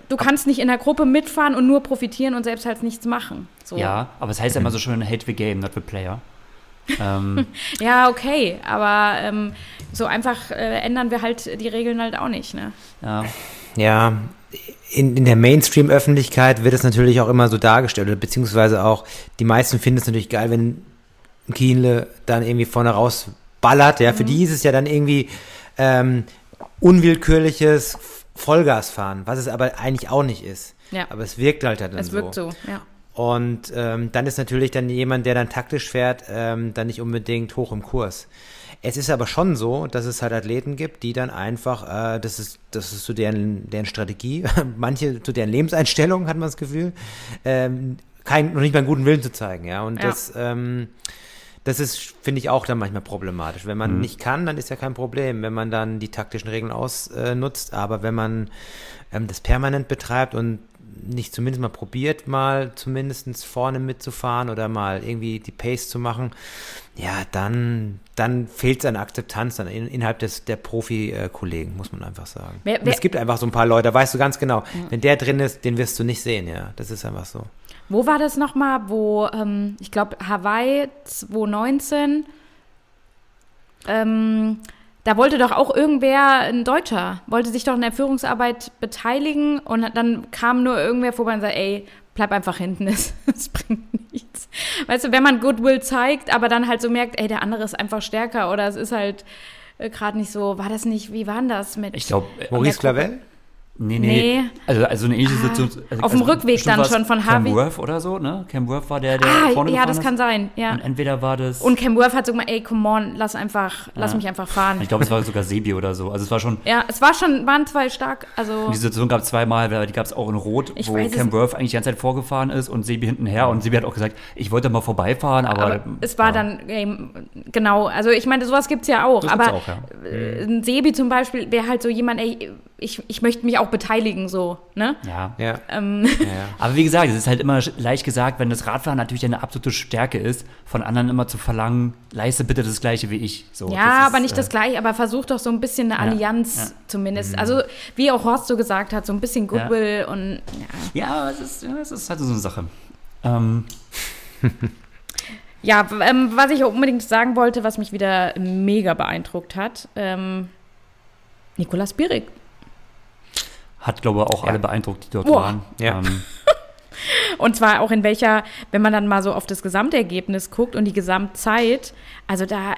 Du kannst nicht in der Gruppe mitfahren und nur profitieren und selbst halt nichts machen. So. Ja, aber es heißt ja immer so schön, hate the game, not the player. Ähm, Ja, okay, aber ähm, so einfach äh, ändern wir halt die Regeln halt auch nicht, ne? ja. Ja, in, in der Mainstream-Öffentlichkeit wird es natürlich auch immer so dargestellt, oder beziehungsweise auch, die meisten finden es natürlich geil, wenn ein Kienle dann irgendwie vorne raus ballert. Ja, für Mhm. die ist es ja dann irgendwie ähm, unwillkürliches Vollgasfahren, was es aber eigentlich auch nicht ist. Ja. Aber es wirkt halt dann Es so. wirkt so, ja. Und ähm, dann ist natürlich dann jemand, der dann taktisch fährt, ähm, dann nicht unbedingt hoch im Kurs. Es ist aber schon so, dass es halt Athleten gibt, die dann einfach, äh, das ist, das ist so deren, deren Strategie, manche zu deren Lebenseinstellung, hat man das Gefühl, ähm, kein, noch nicht mal einen guten Willen zu zeigen, ja. Und Ja. das, ähm, das ist, finde ich, auch dann manchmal problematisch. Wenn man nicht kann, dann ist ja kein Problem, wenn man dann die taktischen Regeln ausnutzt. Aber wenn man ähm, das permanent betreibt und nicht zumindest mal probiert, mal zumindest vorne mitzufahren oder mal irgendwie die Pace zu machen, ja, dann, dann fehlt es an Akzeptanz dann in, innerhalb des, der Profi-Kollegen, muss man einfach sagen. Wer- wer- es gibt einfach so ein paar Leute, weißt du ganz genau, wenn der drin ist, den wirst du nicht sehen, ja. Das ist einfach so. Wo war das nochmal, wo, ähm, ich glaube, Hawaii 2019, ähm, da wollte doch auch irgendwer, ein Deutscher, wollte sich doch in der Führungsarbeit beteiligen und dann kam nur irgendwer vorbei und sagte, ey, bleib einfach hinten, das, das bringt nichts. Weißt du, wenn man Goodwill zeigt, aber dann halt so merkt, ey, der andere ist einfach stärker oder es ist halt äh, gerade nicht so, war das nicht, wie war denn das mit... Ich glaube, Maurice der Gruppe. Clavel? Nee, nee, Nee. Also, also eine ähnliche Ah, Situation. Also, auf dem also Rückweg dann schon von Cam Harvey. Worth oder so, ne? Cam Worth war der, der ah, vorne ja, das ist. kann sein, ja. Und entweder war das. Und Cam Worth hat so gesagt, ey, come on, lass einfach, lass mich einfach fahren. ich glaube, es war sogar Sebi oder so. Also es war schon. Ja, es war schon, waren zwei stark, also Die Situation gab es zweimal, weil die gab es auch in Rot, Ich wo es Cam. Worth eigentlich die ganze Zeit vorgefahren ist und Sebi hintenher. Und Sebi hat auch gesagt, ich wollte mal vorbeifahren, aber. aber es war ja. dann, ey, genau, also ich meine, sowas gibt's ja auch, Das aber auch, ja. äh, ein Sebi zum Beispiel wäre halt so jemand, ey, ich, ich möchte mich auch beteiligen, so, ne? Ja. Ja. Ähm, ja, ja. Aber wie gesagt, es ist halt immer leicht gesagt, wenn das Radfahren natürlich eine absolute Stärke ist, von anderen immer zu verlangen, leiste bitte das Gleiche wie ich. So, ja, das ist, aber nicht äh, das gleiche, aber versuch doch so ein bisschen eine Ja, Allianz ja. Mhm. zumindest. Also, wie auch Horst so gesagt hat, so ein bisschen Goodwill und ja. Ja, es ist, ja, es ist halt so eine Sache. Ähm, Ja, ähm, was ich unbedingt sagen wollte, was mich wieder mega beeindruckt hat, ähm, Nikolas Bierig. Hat, glaube ich, auch Ja. alle beeindruckt, die dort Boah. waren. Ja. Ähm, Und zwar auch in welcher, wenn man dann mal so auf das Gesamtergebnis guckt und die Gesamtzeit, also da,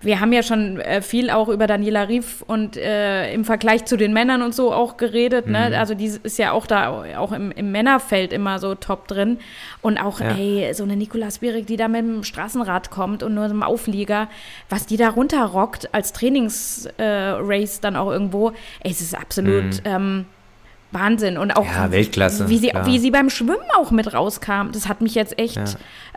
wir haben ja schon äh, viel auch über Daniela Rief und äh, im Vergleich zu den Männern und so auch geredet, ne? Also die ist ja auch da, auch im, im Männerfeld immer so top drin. Und auch, Ja. ey, so eine Nikolas Bierig, die da mit dem Straßenrad kommt und nur im Auflieger, was die da runterrockt als Trainingsrace äh, dann auch irgendwo, ey, es ist absolut ähm, Wahnsinn. Und auch Ja, Weltklasse, wie sie, klar. wie sie beim Schwimmen auch mit rauskam. Das hat mich jetzt echt Ja.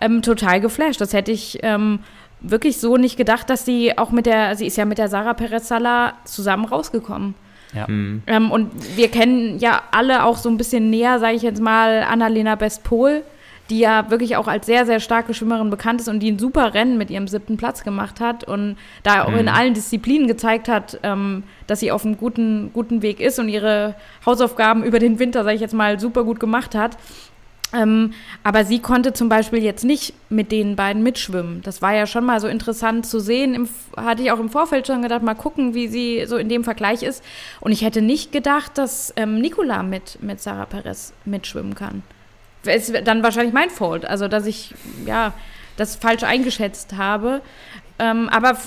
ähm, total geflasht. Das hätte ich ähm, wirklich so nicht gedacht, dass sie auch mit der, sie ist ja mit der Sarah Perez Sala zusammen rausgekommen. ja. Mhm. Ähm, und wir kennen ja alle auch so ein bisschen näher, sage ich jetzt mal, Annalena Bestpol, die ja wirklich auch als sehr, sehr starke Schwimmerin bekannt ist und die ein super Rennen mit ihrem siebten Platz gemacht hat und da auch in allen Disziplinen gezeigt hat, ähm, dass sie auf einem guten, guten Weg ist und ihre Hausaufgaben über den Winter, sage ich jetzt mal, super gut gemacht hat. Ähm, aber sie konnte zum Beispiel jetzt nicht mit den beiden mitschwimmen. Das war ja schon mal so interessant zu sehen. Im, hatte ich auch im Vorfeld schon gedacht, mal gucken, wie sie so in dem Vergleich ist. Und ich hätte nicht gedacht, dass ähm, Nicola mit, mit Sarah Perez mitschwimmen kann. Ist dann wahrscheinlich mein Fault. Also, dass ich, ja, das falsch eingeschätzt habe. Ähm, aber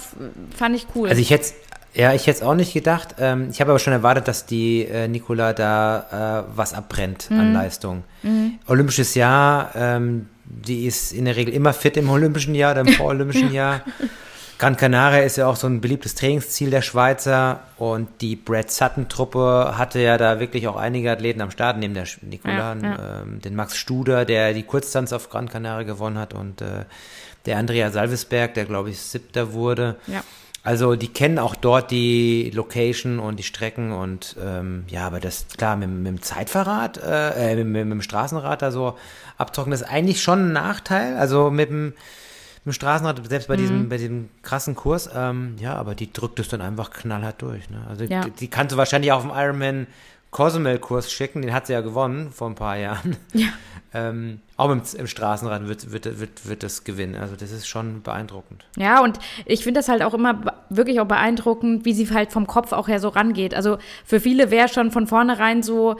fand ich cool. Also ich hätte ja, ich hätte es auch nicht gedacht. Ähm, ich habe aber schon erwartet, dass die äh, Nicola da äh, was abbrennt mhm. an Leistung. Mhm. Olympisches Jahr, ähm, die ist in der Regel immer fit im Olympischen Jahr oder im Vorolympischen Jahr. Gran Canaria ist ja auch so ein beliebtes Trainingsziel der Schweizer und die Brad Sutton-Truppe hatte ja da wirklich auch einige Athleten am Start, neben der Nicola, ja, ja. Ähm, den Max Studer, der die Kurztanz auf Gran Canaria gewonnen hat und äh, der Andrea Salvesberg, der glaube ich siebter wurde. Ja. Also die kennen auch dort die Location und die Strecken und ähm, ja, aber das klar mit, mit dem Zeitverrat, äh, mit, mit, mit, dem Straßenrad da so abzocken, das ist eigentlich schon ein Nachteil. Also mit dem, dem Straßenrad, selbst bei mhm. diesem, bei diesem krassen Kurs, ähm, ja, aber die drückt es dann einfach knallhart durch. Ne? Also ja. die, die kannst du wahrscheinlich auch auf dem Ironman Cozumel-Kurs schicken, den hat sie ja gewonnen vor ein paar Jahren. Ja. Ähm, auch im, im Straßenrad wird, wird, wird, wird das gewinnen. Also das ist schon beeindruckend. Ja, und ich finde das halt auch immer wirklich auch beeindruckend, wie sie halt vom Kopf auch her so rangeht. Also für viele wäre schon von vornherein so,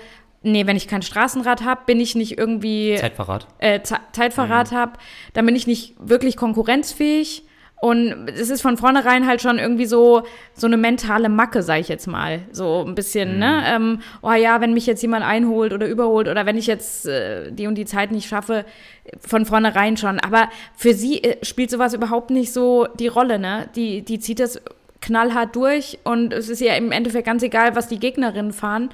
nee, wenn ich kein Straßenrad habe, bin ich nicht irgendwie Zeitverrat. Äh, Zeitverrat mhm. habe, dann bin ich nicht wirklich konkurrenzfähig. Und es ist von vornherein halt schon irgendwie so, so eine mentale Macke, sag ich jetzt mal. So ein bisschen, mhm. ne? Ähm, oh ja, wenn mich jetzt jemand einholt oder überholt oder wenn ich jetzt äh, die und die Zeit nicht schaffe, von vornherein schon. Aber für sie äh, spielt sowas überhaupt nicht so die Rolle, ne? Die, die zieht das knallhart durch und es ist ja im Endeffekt ganz egal, was die Gegnerinnen fahren.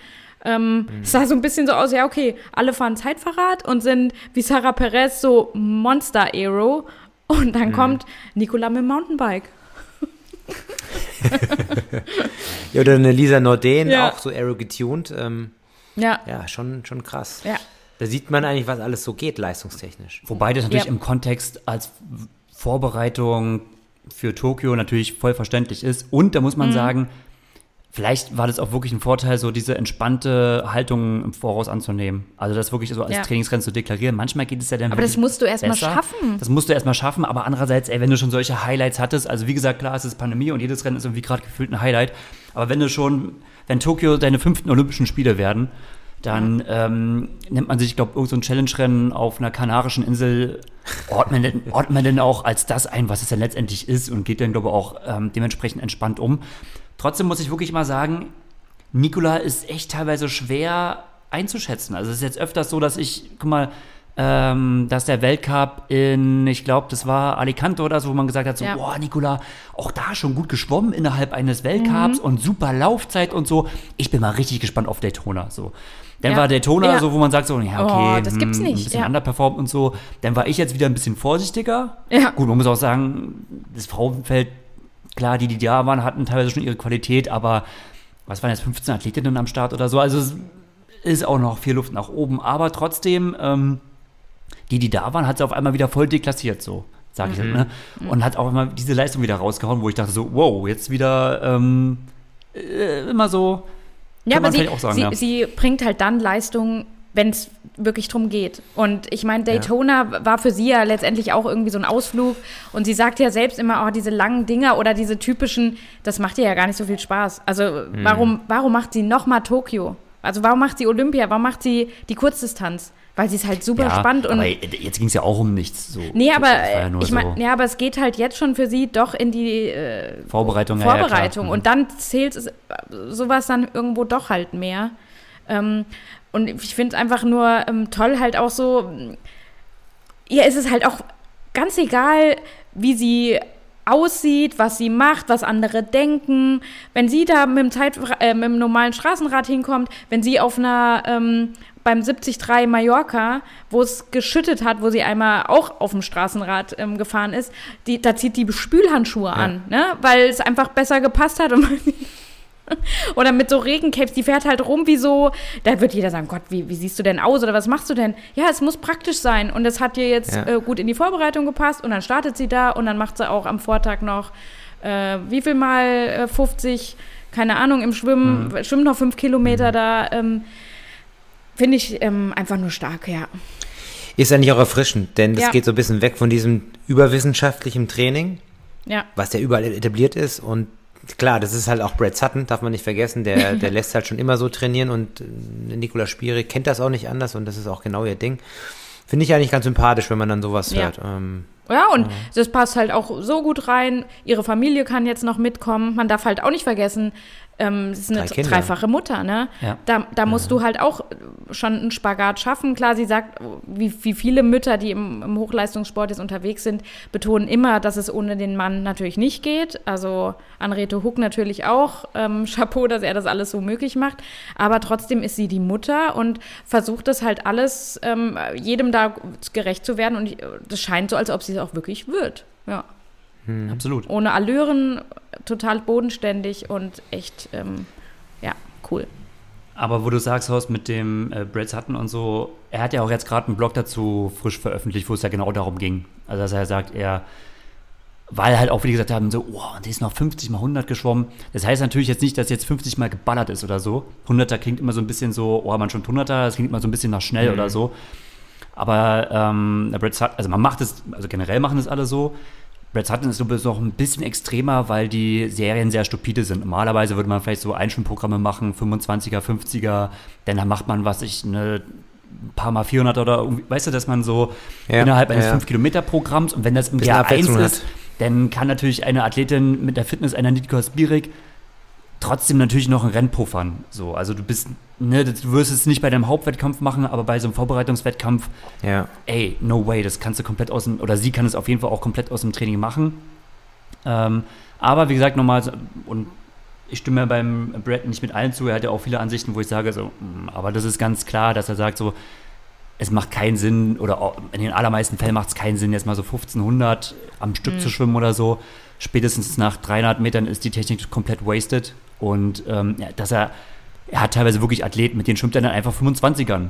Ähm, mhm. Es sah so ein bisschen so aus, ja, okay, alle fahren Zeitverrat und sind wie Sarah Perez so Monster-Aero und dann mhm. kommt Nicola mit dem Mountainbike. ja, oder eine Lisa Norden, ja. auch so aero getuned. Ähm, ja. Ja, schon, schon krass. Ja. Da sieht man eigentlich, was alles so geht, leistungstechnisch. Wobei das natürlich ja. im Kontext als Vorbereitung für Tokio natürlich voll verständlich ist. Und da muss man mhm. sagen, Vielleicht war das auch wirklich ein Vorteil, so diese entspannte Haltung im Voraus anzunehmen. Also das wirklich so als ja. Trainingsrennen zu deklarieren. Manchmal geht es ja dann Aber das musst du erstmal schaffen. Das musst du erstmal schaffen, aber andererseits, ey, wenn du schon solche Highlights hattest, also wie gesagt, klar, es ist Pandemie und jedes Rennen ist irgendwie gerade gefühlt ein Highlight. Aber wenn du schon, wenn Tokio deine fünften Olympischen Spiele werden, dann ähm, nimmt man sich, ich glaube, irgendein so Challenge-Rennen auf einer kanarischen Insel, ordnet man, denn, ordnet man denn auch als das ein, was es dann letztendlich ist und geht dann, glaube ich, auch ähm, dementsprechend entspannt um. Trotzdem muss ich wirklich mal sagen, Nikola ist echt teilweise schwer einzuschätzen. Also es ist jetzt öfters so, dass ich, guck mal, ähm, dass der Weltcup in, ich glaube, das war Alicante oder so, wo man gesagt hat, so, ja. boah, Nikola, auch da schon gut geschwommen innerhalb eines Weltcups mhm. und super Laufzeit und so. Ich bin mal richtig gespannt auf Daytona, so. Dann ja. war Daytona ja. so, wo man sagt so, ja, okay, oh, das gibt's hm, nicht. ein bisschen ja. underperformt und so. Dann war ich jetzt wieder ein bisschen vorsichtiger. Ja. Gut, man muss auch sagen, das Frauenfeld Klar, die, die da waren, hatten teilweise schon ihre Qualität, aber was waren jetzt 15 Athletinnen am Start oder so? Also es ist auch noch viel Luft nach oben. Aber trotzdem, ähm, die, die da waren, hat sie auf einmal wieder voll deklassiert, so, sag ich mhm. ne? Und hat auch immer diese Leistung wieder rausgehauen, wo ich dachte so, wow, jetzt wieder ähm, äh, immer so. Ja, aber sie, sagen, sie, ja. sie bringt halt dann Leistung, wenn es wirklich drum geht. Und ich meine, Daytona ja. war für sie ja letztendlich auch irgendwie so ein Ausflug. Und sie sagt ja selbst immer, oh, diese langen Dinger oder diese typischen, das macht ihr ja gar nicht so viel Spaß. Also mhm. warum, warum macht sie nochmal Tokio? Also warum macht sie Olympia? Warum macht sie die Kurzdistanz? Weil sie ist halt super ja, spannend und. Aber jetzt ging es ja auch um nichts. So. Nee, aber ja ich meine, so. ja, aber es geht halt jetzt schon für sie doch in die äh, Vorbereitung. Vorbereitung. Ja, und dann zählt es, sowas dann irgendwo doch halt mehr. Ähm, und ich finde es einfach nur ähm, toll, halt auch so, ihr ist es halt auch ganz egal, wie sie aussieht, was sie macht, was andere denken. Wenn sie da mit dem, Zeit, äh, mit dem normalen Straßenrad hinkommt, wenn sie auf einer ähm, beim 73 Mallorca, wo es geschüttet hat, wo sie einmal auch auf dem Straßenrad ähm, gefahren ist, die, da zieht die Spülhandschuhe ja. an, ne? weil es einfach besser gepasst hat und oder mit so Regencapes, die fährt halt rum wie so, da wird jeder sagen, Gott, wie, wie siehst du denn aus oder was machst du denn? Ja, es muss praktisch sein und es hat dir jetzt ja. äh, gut in die Vorbereitung gepasst und dann startet sie da und dann macht sie auch am Vortag noch, äh, wie viel mal äh, 50, keine Ahnung, im Schwimmen, mhm. schwimmt noch fünf Kilometer mhm. da, ähm, finde ich ähm, einfach nur stark, ja. Ist eigentlich auch erfrischend, denn das ja. geht so ein bisschen weg von diesem überwissenschaftlichen Training, ja. was ja überall etabliert ist und klar, das ist halt auch Brad Sutton, darf man nicht vergessen. Der, der lässt halt schon immer so trainieren und äh, Nikola Spiri kennt das auch nicht anders und das ist auch genau ihr Ding. Finde ich eigentlich ganz sympathisch, wenn man dann sowas ja. hört. Ähm, Ja, und das passt halt auch so gut rein. Ihre Familie kann jetzt noch mitkommen. Man darf halt auch nicht vergessen, ähm, ist eine Drei dreifache Mutter, ne? Ja. Da, da musst du halt auch schon einen Spagat schaffen. Klar, sie sagt, wie, wie viele Mütter, die im, im Hochleistungssport jetzt unterwegs sind, betonen immer, dass es ohne den Mann natürlich nicht geht. Also Anrete Huck natürlich auch. Ähm, Chapeau, dass er das alles so möglich macht. Aber trotzdem ist sie die Mutter und versucht das halt alles, ähm, jedem da gerecht zu werden. Und das scheint so, als ob sie es auch wirklich wird. Ja. Absolut. Ohne Allüren, total bodenständig und echt, ähm, ja, cool. Aber wo du sagst, Horst, mit dem äh, Brad Sutton und so, er hat ja auch jetzt gerade einen Blog dazu frisch veröffentlicht, wo es ja genau darum ging. Also, dass er sagt, er, weil halt auch viele gesagt haben, so, oh, und die ist noch 50 mal 100 geschwommen. Das heißt natürlich jetzt nicht, dass jetzt 50 mal geballert ist oder so. 100er klingt immer so ein bisschen so, oh, man schon 100er, das klingt immer so ein bisschen nach schnell oder so. Aber ähm, der Brad Sutton, also man macht es, also generell machen es alle so. Brad Sutton ist so bis noch ein bisschen extremer, weil die Serien sehr stupide sind. Normalerweise würde man vielleicht so Einschwimmprogramme machen, 25er, 50er, denn dann macht man, was ich, eine ein paar mal 400 oder irgendwie, weißt du, dass man so Ja, innerhalb eines ja. 5-Kilometer-Programms und wenn das im Bisschen Jahr 1 Abwechslung ist, hat. dann kann natürlich eine Athletin mit der Fitness einer Nitka Spirik trotzdem natürlich noch einen Rennen puffern. So, also du bist, ne, du wirst es nicht bei deinem Hauptwettkampf machen, aber bei so einem Vorbereitungswettkampf Ja. ey, no way, das kannst du komplett aus dem, oder sie kann es auf jeden Fall auch komplett aus dem Training machen. Ähm, aber wie gesagt, nochmal, und ich stimme beim Brad nicht mit allen zu, er hat ja auch viele Ansichten, wo ich sage, so, mm, aber das ist ganz klar, dass er sagt, so, es macht keinen Sinn, oder auch in den allermeisten Fällen macht es keinen Sinn, jetzt mal so 1500 am Stück zu schwimmen oder so. Spätestens nach 300 Metern ist die Technik komplett wasted. Und ähm, ja, dass er, er hat teilweise wirklich Athleten, mit denen schwimmt er dann einfach 25ern,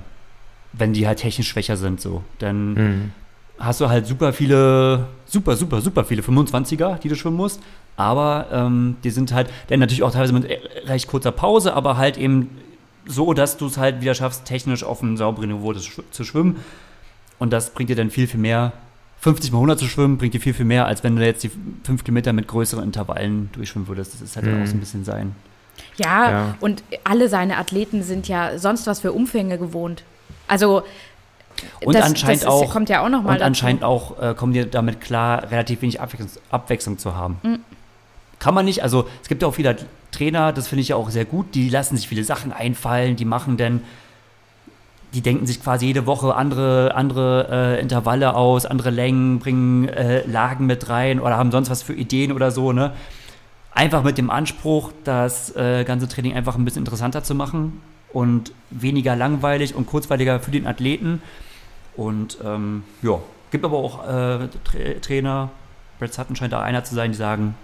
wenn die halt technisch schwächer sind, so. Dann Mhm. hast du halt super viele, super, super, super viele 25er, die du schwimmen musst. Aber ähm, die sind halt, dann natürlich auch teilweise mit äh, recht kurzer Pause, aber halt eben so, dass du es halt wieder schaffst, technisch auf einem sauberen Niveau zu schwimmen. Und das bringt dir dann viel, viel mehr. 50 mal 100 zu schwimmen bringt dir viel, viel mehr, als wenn du jetzt die 5 Kilometer mit größeren Intervallen durchschwimmen würdest. Das ist halt Mhm. auch so ein bisschen sein. Ja, Ja. und alle seine Athleten sind ja sonst was für Umfänge gewohnt. Also Und das, anscheinend das ist, auch, kommt ja auch noch mal und dazu. anscheinend auch äh, kommen die damit klar, relativ wenig Abwechslung, Abwechslung zu haben. Mhm. Kann man nicht, also es gibt ja auch viele Trainer, das finde ich ja auch sehr gut, die lassen sich viele Sachen einfallen, die machen dann, die denken sich quasi jede Woche andere, andere äh, Intervalle aus, andere Längen, bringen äh, Lagen mit rein oder haben sonst was für Ideen oder so, ne? Einfach mit dem Anspruch, das äh, ganze Training einfach ein bisschen interessanter zu machen und weniger langweilig und kurzweiliger für den Athleten. Und ähm, ja, gibt aber auch äh, Tra Trainer, Brett Sutton scheint da einer zu sein, die sagen,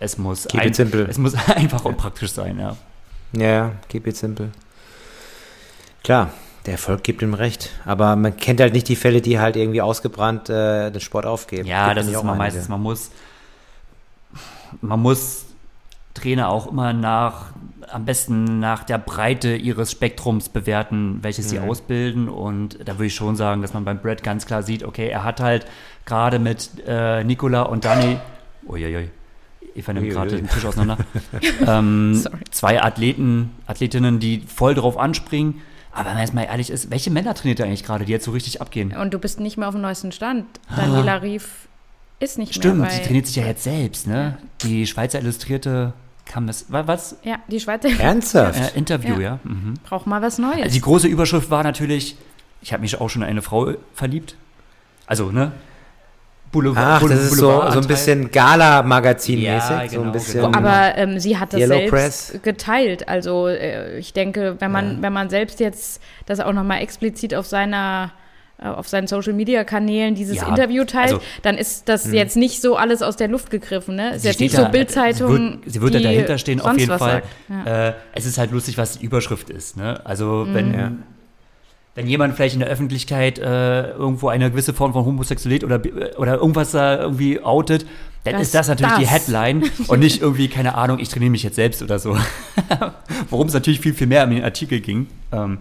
es muss, Keep simple. es muss einfach und praktisch sein, ja. Ja, keep it simple. Klar, der Erfolg gibt ihm recht. Aber man kennt halt nicht die Fälle, die halt irgendwie ausgebrannt äh, den Sport aufgeben. Ja, Gibt das ist auch immer meistens, man muss, man muss Trainer auch immer nach, am besten nach der Breite ihres Spektrums bewerten, welches sie ausbilden. Und da würde ich schon sagen, dass man beim Brad ganz klar sieht, okay, er hat halt gerade mit äh, Nicola und Dani, uiuiui, Eva nimmt gerade den Tisch auseinander, ähm, Sorry. zwei Athleten, Athletinnen, die voll drauf anspringen. Aber wenn man jetzt mal ehrlich ist, welche Männer trainiert er eigentlich gerade, die jetzt so richtig abgehen? Und du bist nicht mehr auf dem neuesten Stand. Daniela Rief ist nicht Ah. Stimmt, mehr sie bei, trainiert sich ja jetzt selbst, ne? Die Schweizer Illustrierte kam das, wa- was? Ja, die Schweizer Ernsthaft? Äh, Interview, ja. Ja. Mhm. braucht mal was Neues. Also die große Überschrift war natürlich, ich habe mich auch schon in eine Frau verliebt. Also, ne? Boulevard, Ach, das ist so, so ein bisschen Gala-Magazin-mäßig. Ja, so genau, ein bisschen. genau. Aber ähm, sie hat das Yellow selbst Press. geteilt. Also äh, ich denke, wenn man, Ja. wenn man selbst jetzt das auch nochmal explizit auf seiner äh, auf seinen Social Media Kanälen dieses Ja, Interview teilt, also- dann ist das jetzt nicht so alles aus der Luft gegriffen, ne? Ist Sie jetzt steht nicht so da- Bildzeitung. Sie wird, sie wird da dahinter stehen, auf sonst jeden was Fall. Ja. Äh, es ist halt lustig, was die Überschrift ist. Ne? Also, Mhm. wenn. Wenn jemand vielleicht in der Öffentlichkeit äh, irgendwo eine gewisse Form von Homosexualität oder, oder irgendwas da irgendwie outet, dann Das- ist das natürlich die das. Headline und nicht irgendwie, keine Ahnung, ich trainiere mich jetzt selbst oder so. Worum es natürlich viel, viel mehr in den Artikel ging. Ähm,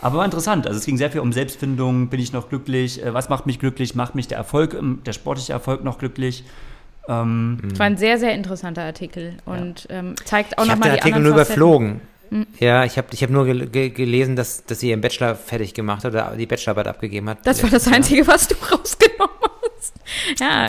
aber war interessant. Also es ging sehr viel um Selbstfindung, bin ich noch glücklich, äh, was macht mich glücklich, macht mich der Erfolg, ähm, der sportliche Erfolg noch glücklich. Ähm, Es war ein sehr, sehr interessanter Artikel und ähm, zeigt auch ich habe nochmal den die Artikel anderen nur Facetten. überflogen. Ja, ich habe ich hab nur gel ge gelesen, dass, dass sie ihren Bachelor fertig gemacht hat oder die Bachelorarbeit abgegeben hat. Das war das. Einzige, was du rausgenommen hast. Ja,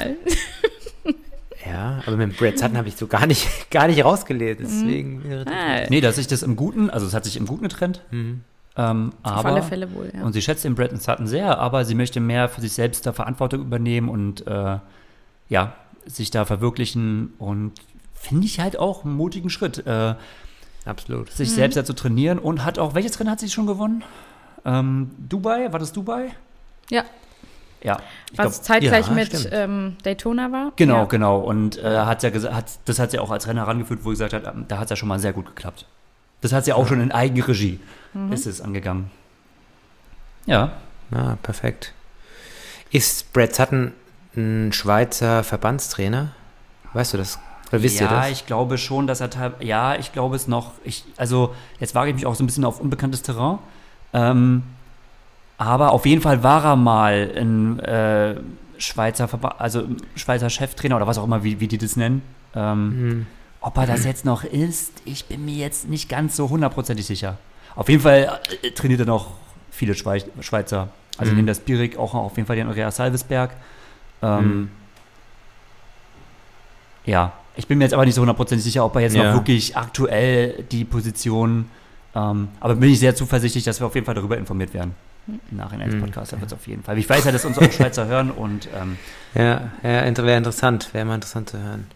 Ja, aber mit Brad Sutton habe ich so gar nicht, gar nicht rausgelesen. Deswegen. ah, Nee, dass sich das im Guten, also es hat sich im Guten getrennt. Ähm, aber, auf alle Fälle wohl, ja. Und sie schätzt den Bretton Sutton sehr, aber sie möchte mehr für sich selbst da Verantwortung übernehmen und äh, ja, sich da verwirklichen und finde ich halt auch einen mutigen Schritt, äh, Absolut. Mhm. sich selbst da zu trainieren und hat auch, welches Rennen hat sie schon gewonnen? Ähm, Dubai, war das Dubai? ja. Ja. Was glaub- zeitgleich ja, mit ähm, Daytona war. Genau, ja. genau. Und äh, hat ja gesagt, hat, das hat sie auch als Renner herangeführt, wo sie gesagt hat, ähm, da hat es ja schon mal sehr gut geklappt. Das hat sie auch schon in Eigenregie, Mhm. ist es angegangen. Ja, Ah, perfekt. Ist Brad Sutton ein Schweizer Verbandstrainer? Weißt du das? Oder wisst ja, ihr das? ich glaube schon, dass er teil- ja, ich glaube es noch. Ich, also jetzt wage ich mich auch so ein bisschen auf unbekanntes Terrain. Ähm, aber auf jeden Fall war er mal ein äh, Schweizer Verba also Schweizer Cheftrainer oder was auch immer, wie, wie die das nennen. Ähm, Hm. Ob er das jetzt noch ist, ich bin mir jetzt nicht ganz so hundertprozentig sicher. Auf jeden Fall äh, trainiert er noch viele Schweiz Schweizer. Also Mhm. neben der Spirik auch auf jeden Fall den Andreas Salvesberg. Ähm, Mhm. Ja, ich bin mir jetzt aber nicht so hundertprozentig sicher, ob er jetzt Ja. noch wirklich aktuell die Position. Ähm, aber bin ich sehr zuversichtlich, dass wir auf jeden Fall darüber informiert werden. Im Nachhinein des Mhm. Podcasts, da wird es auf jeden Fall. Ich weiß ja, dass uns auch Schweizer hören und ähm, Ja, ja wäre interessant. Wäre mal interessant zu hören.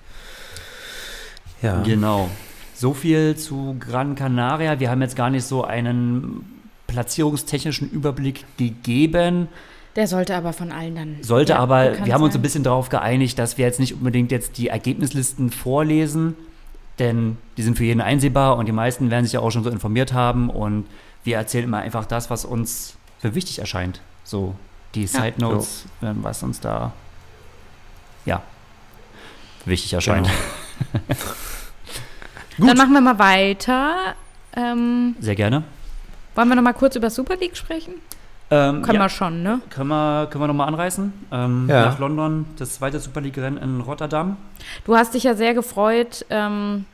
Ja. genau. So viel zu Gran Canaria. Wir haben jetzt gar nicht so einen platzierungstechnischen Überblick gegeben. Der sollte aber von allen dann. Sollte ja, aber, wir haben uns sein. ein bisschen darauf geeinigt, dass wir jetzt nicht unbedingt jetzt die Ergebnislisten vorlesen, denn die sind für jeden einsehbar und die meisten werden sich ja auch schon so informiert haben und wir erzählen immer einfach das, was uns für wichtig erscheint. So die Side Notes, äh, was uns da ja wichtig erscheint. Genau. Dann machen wir mal weiter. Ähm, Sehr gerne. wollen wir noch mal kurz über Super League sprechen? Ähm, Können ja, wir schon, ne? können wir, können wir nochmal anreißen? Ähm, Ja. Nach London, das zweite Super League-Rennen in Rotterdam. Du hast dich ja sehr gefreut. Ähm,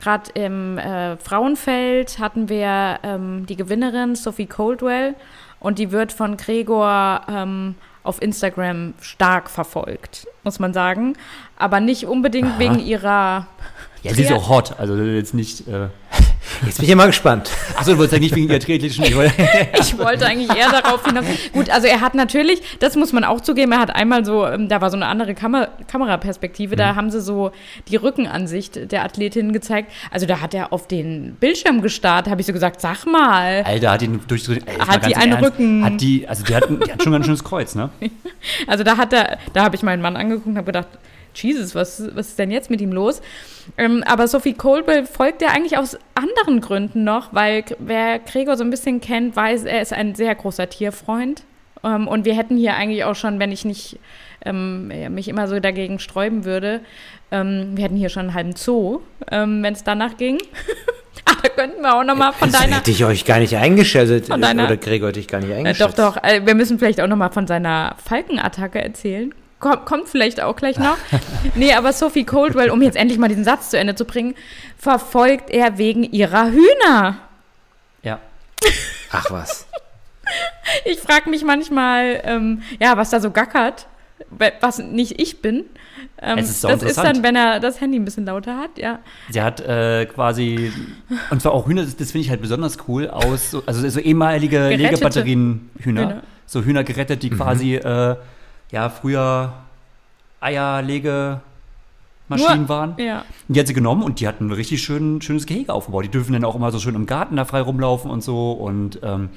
Gerade im äh, Frauenfeld hatten wir ähm, die Gewinnerin Sophie Coldwell und die wird von Gregor ähm, auf Instagram stark verfolgt, muss man sagen. Aber nicht unbedingt Aha. wegen ihrer. Ja, sie ist auch hot, also jetzt nicht. Äh, Jetzt bin ich ja mal gespannt. Achso, du wolltest ja nicht wegen ihr athletischen. Ich wollte, Ich wollte eigentlich eher darauf hinaus. Gut, also er hat natürlich, das muss man auch zugeben, er hat einmal so, ähm, da war so eine andere Kamer Kameraperspektive, da haben sie so die Rückenansicht der Athletin gezeigt. Also da hat er auf den Bildschirm gestarrt, habe ich so gesagt, sag mal. Alter, hat die durch ey, Hat die einen Ernst, Rücken? Hat die, also die hat, die hat schon ein ganz schönes Kreuz, ne? Also da hat er, da habe ich meinen Mann angeguckt und habe gedacht, Jesus, was, was ist denn jetzt mit ihm los? Ähm, aber Sophie Colwell folgt er eigentlich aus anderen Gründen noch, weil wer Gregor so ein bisschen kennt, weiß, er ist ein sehr großer Tierfreund. Ähm, und wir hätten hier eigentlich auch schon, wenn ich nicht ähm, ja, mich immer so dagegen sträuben würde, ähm, wir hätten hier schon einen halben Zoo, ähm, wenn es danach ging. ah, da könnten wir auch nochmal von Das deiner. hätte ich euch gar nicht eingeschaltet. Von deiner- Oder Gregor hätte ich gar nicht Äh, eingeschaltet. doch, doch. Äh, wir müssen vielleicht auch nochmal von seiner Falkenattacke erzählen. Kommt, kommt vielleicht auch gleich noch. nee, aber Sophie Coldwell, um jetzt endlich mal diesen Satz zu Ende zu bringen, verfolgt er wegen ihrer Hühner. Ja. Ach was. Ich frage mich manchmal, ähm, ja, was da so gackert, was nicht ich bin. Ähm, Es ist sau das ist dann, wenn er das Handy ein bisschen lauter hat, ja. Sie hat äh, quasi, und zwar auch Hühner, das, das finde ich halt besonders cool, aus, so, also so ehemalige Legebatterien-Hühner. Hühner. So Hühner gerettet, die quasi, äh, ja, früher Eierlegemaschinen waren. Ja. Und die hat sie genommen und die hatten ein richtig schön, schönes Gehege aufgebaut. Die dürfen dann auch immer so schön im Garten da frei rumlaufen und so und ähm,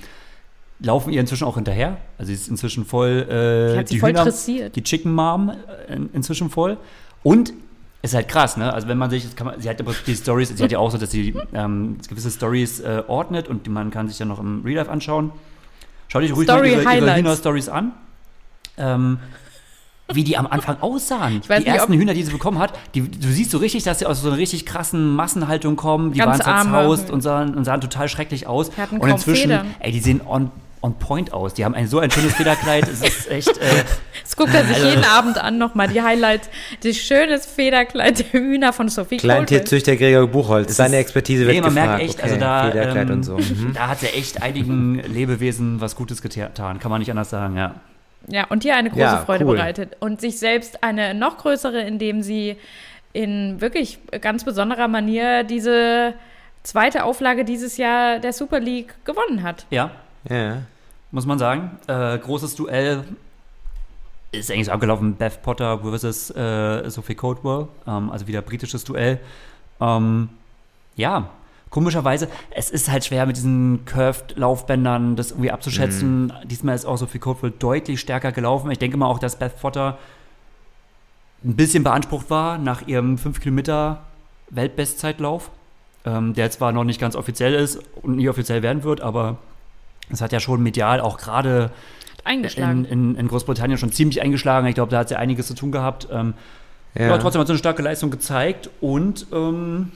laufen ihr inzwischen auch hinterher. Also sie ist inzwischen voll äh, Die hat sie voll Hühner, dressiert. die Chicken Mom äh, in, inzwischen voll. Und ist halt krass, ne? Also wenn man sich, man, sie hat aber die Stories, sie hat ja auch so, dass sie ähm, gewisse Stories äh, ordnet und die man kann sich dann noch im Real Life anschauen. Schau dich ruhig Story mal ihre, ihre. Hühner-Stories an. Ähm, wie die am Anfang aussahen. Ich weiß die nicht, ersten Hühner, die sie bekommen hat, die, du siehst so richtig, dass sie aus so einer richtig krassen Massenhaltung kommen. Die Ganz waren arme zerzaust und sahen, und sahen total schrecklich aus. Und inzwischen, Federn. ey, die sehen on, on point aus. Die haben ein so ein schönes Federkleid. es ist echt, äh, Das guckt er sich Also- jeden Abend an nochmal, die Highlights. Das schönes Federkleid der Hühner von Sophie Coldwell. Kleintierzüchter Gregor Buchholz. Seine Expertise wird nee, man gefragt. merkt echt, also Okay, da, Federkleid ähm, und so. Mhm. da hat sie echt einigen Lebewesen was Gutes getan. Kann man nicht anders sagen, ja. Ja, und dir eine große Ja, Freude cool. bereitet. Und sich selbst eine noch größere, indem sie in wirklich ganz besonderer Manier diese zweite Auflage dieses Jahr der Super League gewonnen hat. Ja, Ja. muss man sagen. Äh, großes Duell ist eigentlich so abgelaufen. Beth Potter versus äh, Sophie Coldwell, ähm, also wieder britisches Duell. Ähm, ja, komischerweise, es ist halt schwer mit diesen Curved-Laufbändern das irgendwie abzuschätzen. Diesmal ist auch Sophie Coldwell deutlich stärker gelaufen. Ich denke mal auch, dass Beth Potter ein bisschen beansprucht war nach ihrem 5 Kilometer Weltbestzeitlauf, ähm, der zwar noch nicht ganz offiziell ist und nie offiziell werden wird, aber es hat ja schon medial auch gerade in, in, in Großbritannien schon ziemlich eingeschlagen. Ich glaube, da hat sie einiges zu tun gehabt. Ähm, ja. trotzdem hat sie eine starke Leistung gezeigt und ähm,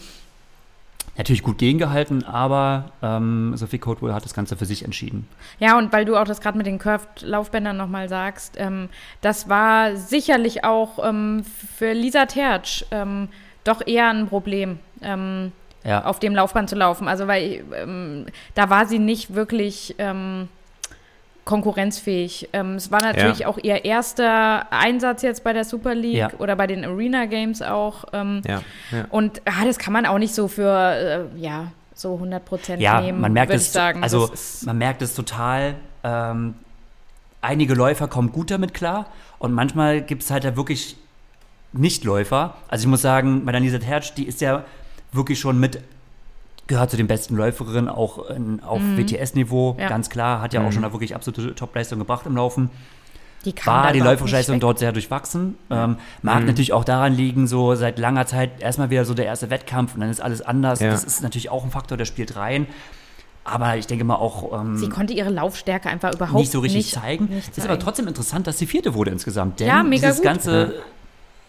natürlich gut gegengehalten, aber ähm, Sophie Coldwell hat das Ganze für sich entschieden. Ja, und weil du auch das gerade mit den Curved-Laufbändern nochmal sagst, ähm, das war sicherlich auch ähm, für Lisa Tertsch ähm, doch eher ein Problem, ähm, Ja, auf dem Laufband zu laufen. Also, weil ähm, da war sie nicht wirklich konkurrenzfähig. Ähm, es war natürlich Ja. auch ihr erster Einsatz jetzt bei der Super League Ja. oder bei den Arena Games auch. Ähm, Ja. Und ah, das kann man auch nicht so für, äh, ja, so 100 Prozent ja nehmen, man merkt es, ich sagen. also man merkt es total. Ähm, einige Läufer kommen gut damit klar und manchmal gibt es halt da wirklich Nichtläufer. Also ich muss sagen, bei Lisa Tertsch, die ist ja wirklich schon mit gehört zu den besten Läuferinnen, auch in, auf WTS-Niveau, Mhm. Ja. ganz klar, hat ja auch schon da wirklich absolute Topleistung gebracht im Laufen. die war die überhaupt läuferische nicht Leistung weg. dort sehr durchwachsen. Ähm, mag natürlich auch daran liegen, so seit langer Zeit erstmal wieder so der erste Wettkampf und dann ist alles anders. Ja. Das ist natürlich auch ein Faktor, der spielt rein. Aber ich denke mal auch ähm, Sie konnte ihre Laufstärke einfach überhaupt nicht so richtig nicht zeigen. Nicht Ist aber zeigen. trotzdem interessant, dass sie vierte wurde insgesamt. Denn Ja, mega dieses gut. ganze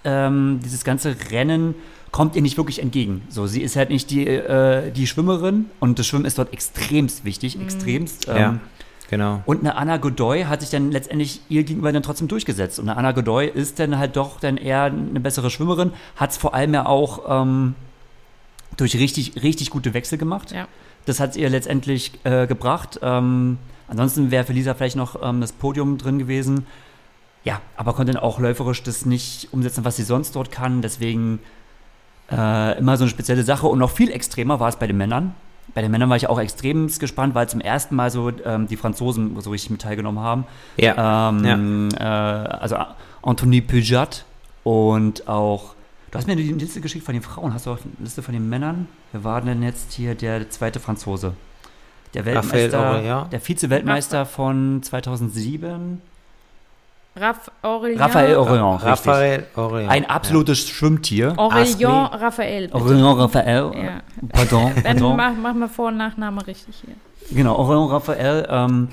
ähm, dieses ganze Rennen kommt ihr nicht wirklich entgegen. So, sie ist halt nicht die, äh, die Schwimmerin und das Schwimmen ist dort extremst Mhm. wichtig, extremst. ja. Ähm, Genau. und eine Anna Godoy hat sich dann letztendlich ihr gegenüber dann trotzdem durchgesetzt. Und eine Anna Godoy ist dann halt doch dann eher eine bessere Schwimmerin, hat es vor allem ja auch ähm, durch richtig, richtig gute Wechsel gemacht. Ja. Das hat es ihr letztendlich äh, gebracht. Ähm, ansonsten wäre für Lisa vielleicht noch ähm, das Podium drin gewesen. Ja, aber konnte dann auch läuferisch das nicht umsetzen, was sie sonst dort kann. Deswegen äh, immer so eine spezielle Sache. Und noch viel extremer war es bei den Männern. Bei den Männern war ich auch extrem gespannt, weil zum ersten Mal so ähm, die Franzosen so richtig mit teilgenommen haben. Ja. Ähm, äh, also Anthony Pujat und auch, du hast mir die Liste geschickt von den Frauen, hast du auch eine Liste von den Männern? Wer war denn jetzt hier der zweite Franzose? Der Raphael Weltmeister, Aurélien. der Vize-Weltmeister von 2007. Raph Aurélien. Raphael richtig. Raphael Aurélien. Ein absolutes Schwimmtier. Aurélien Astrid. Raphael. bitte. Aurélien Raphael. Ja. Pardon, Dann pardon. mach, mach mal Vor- und Nachname richtig hier. Genau, Aurélien Raphael, ähm,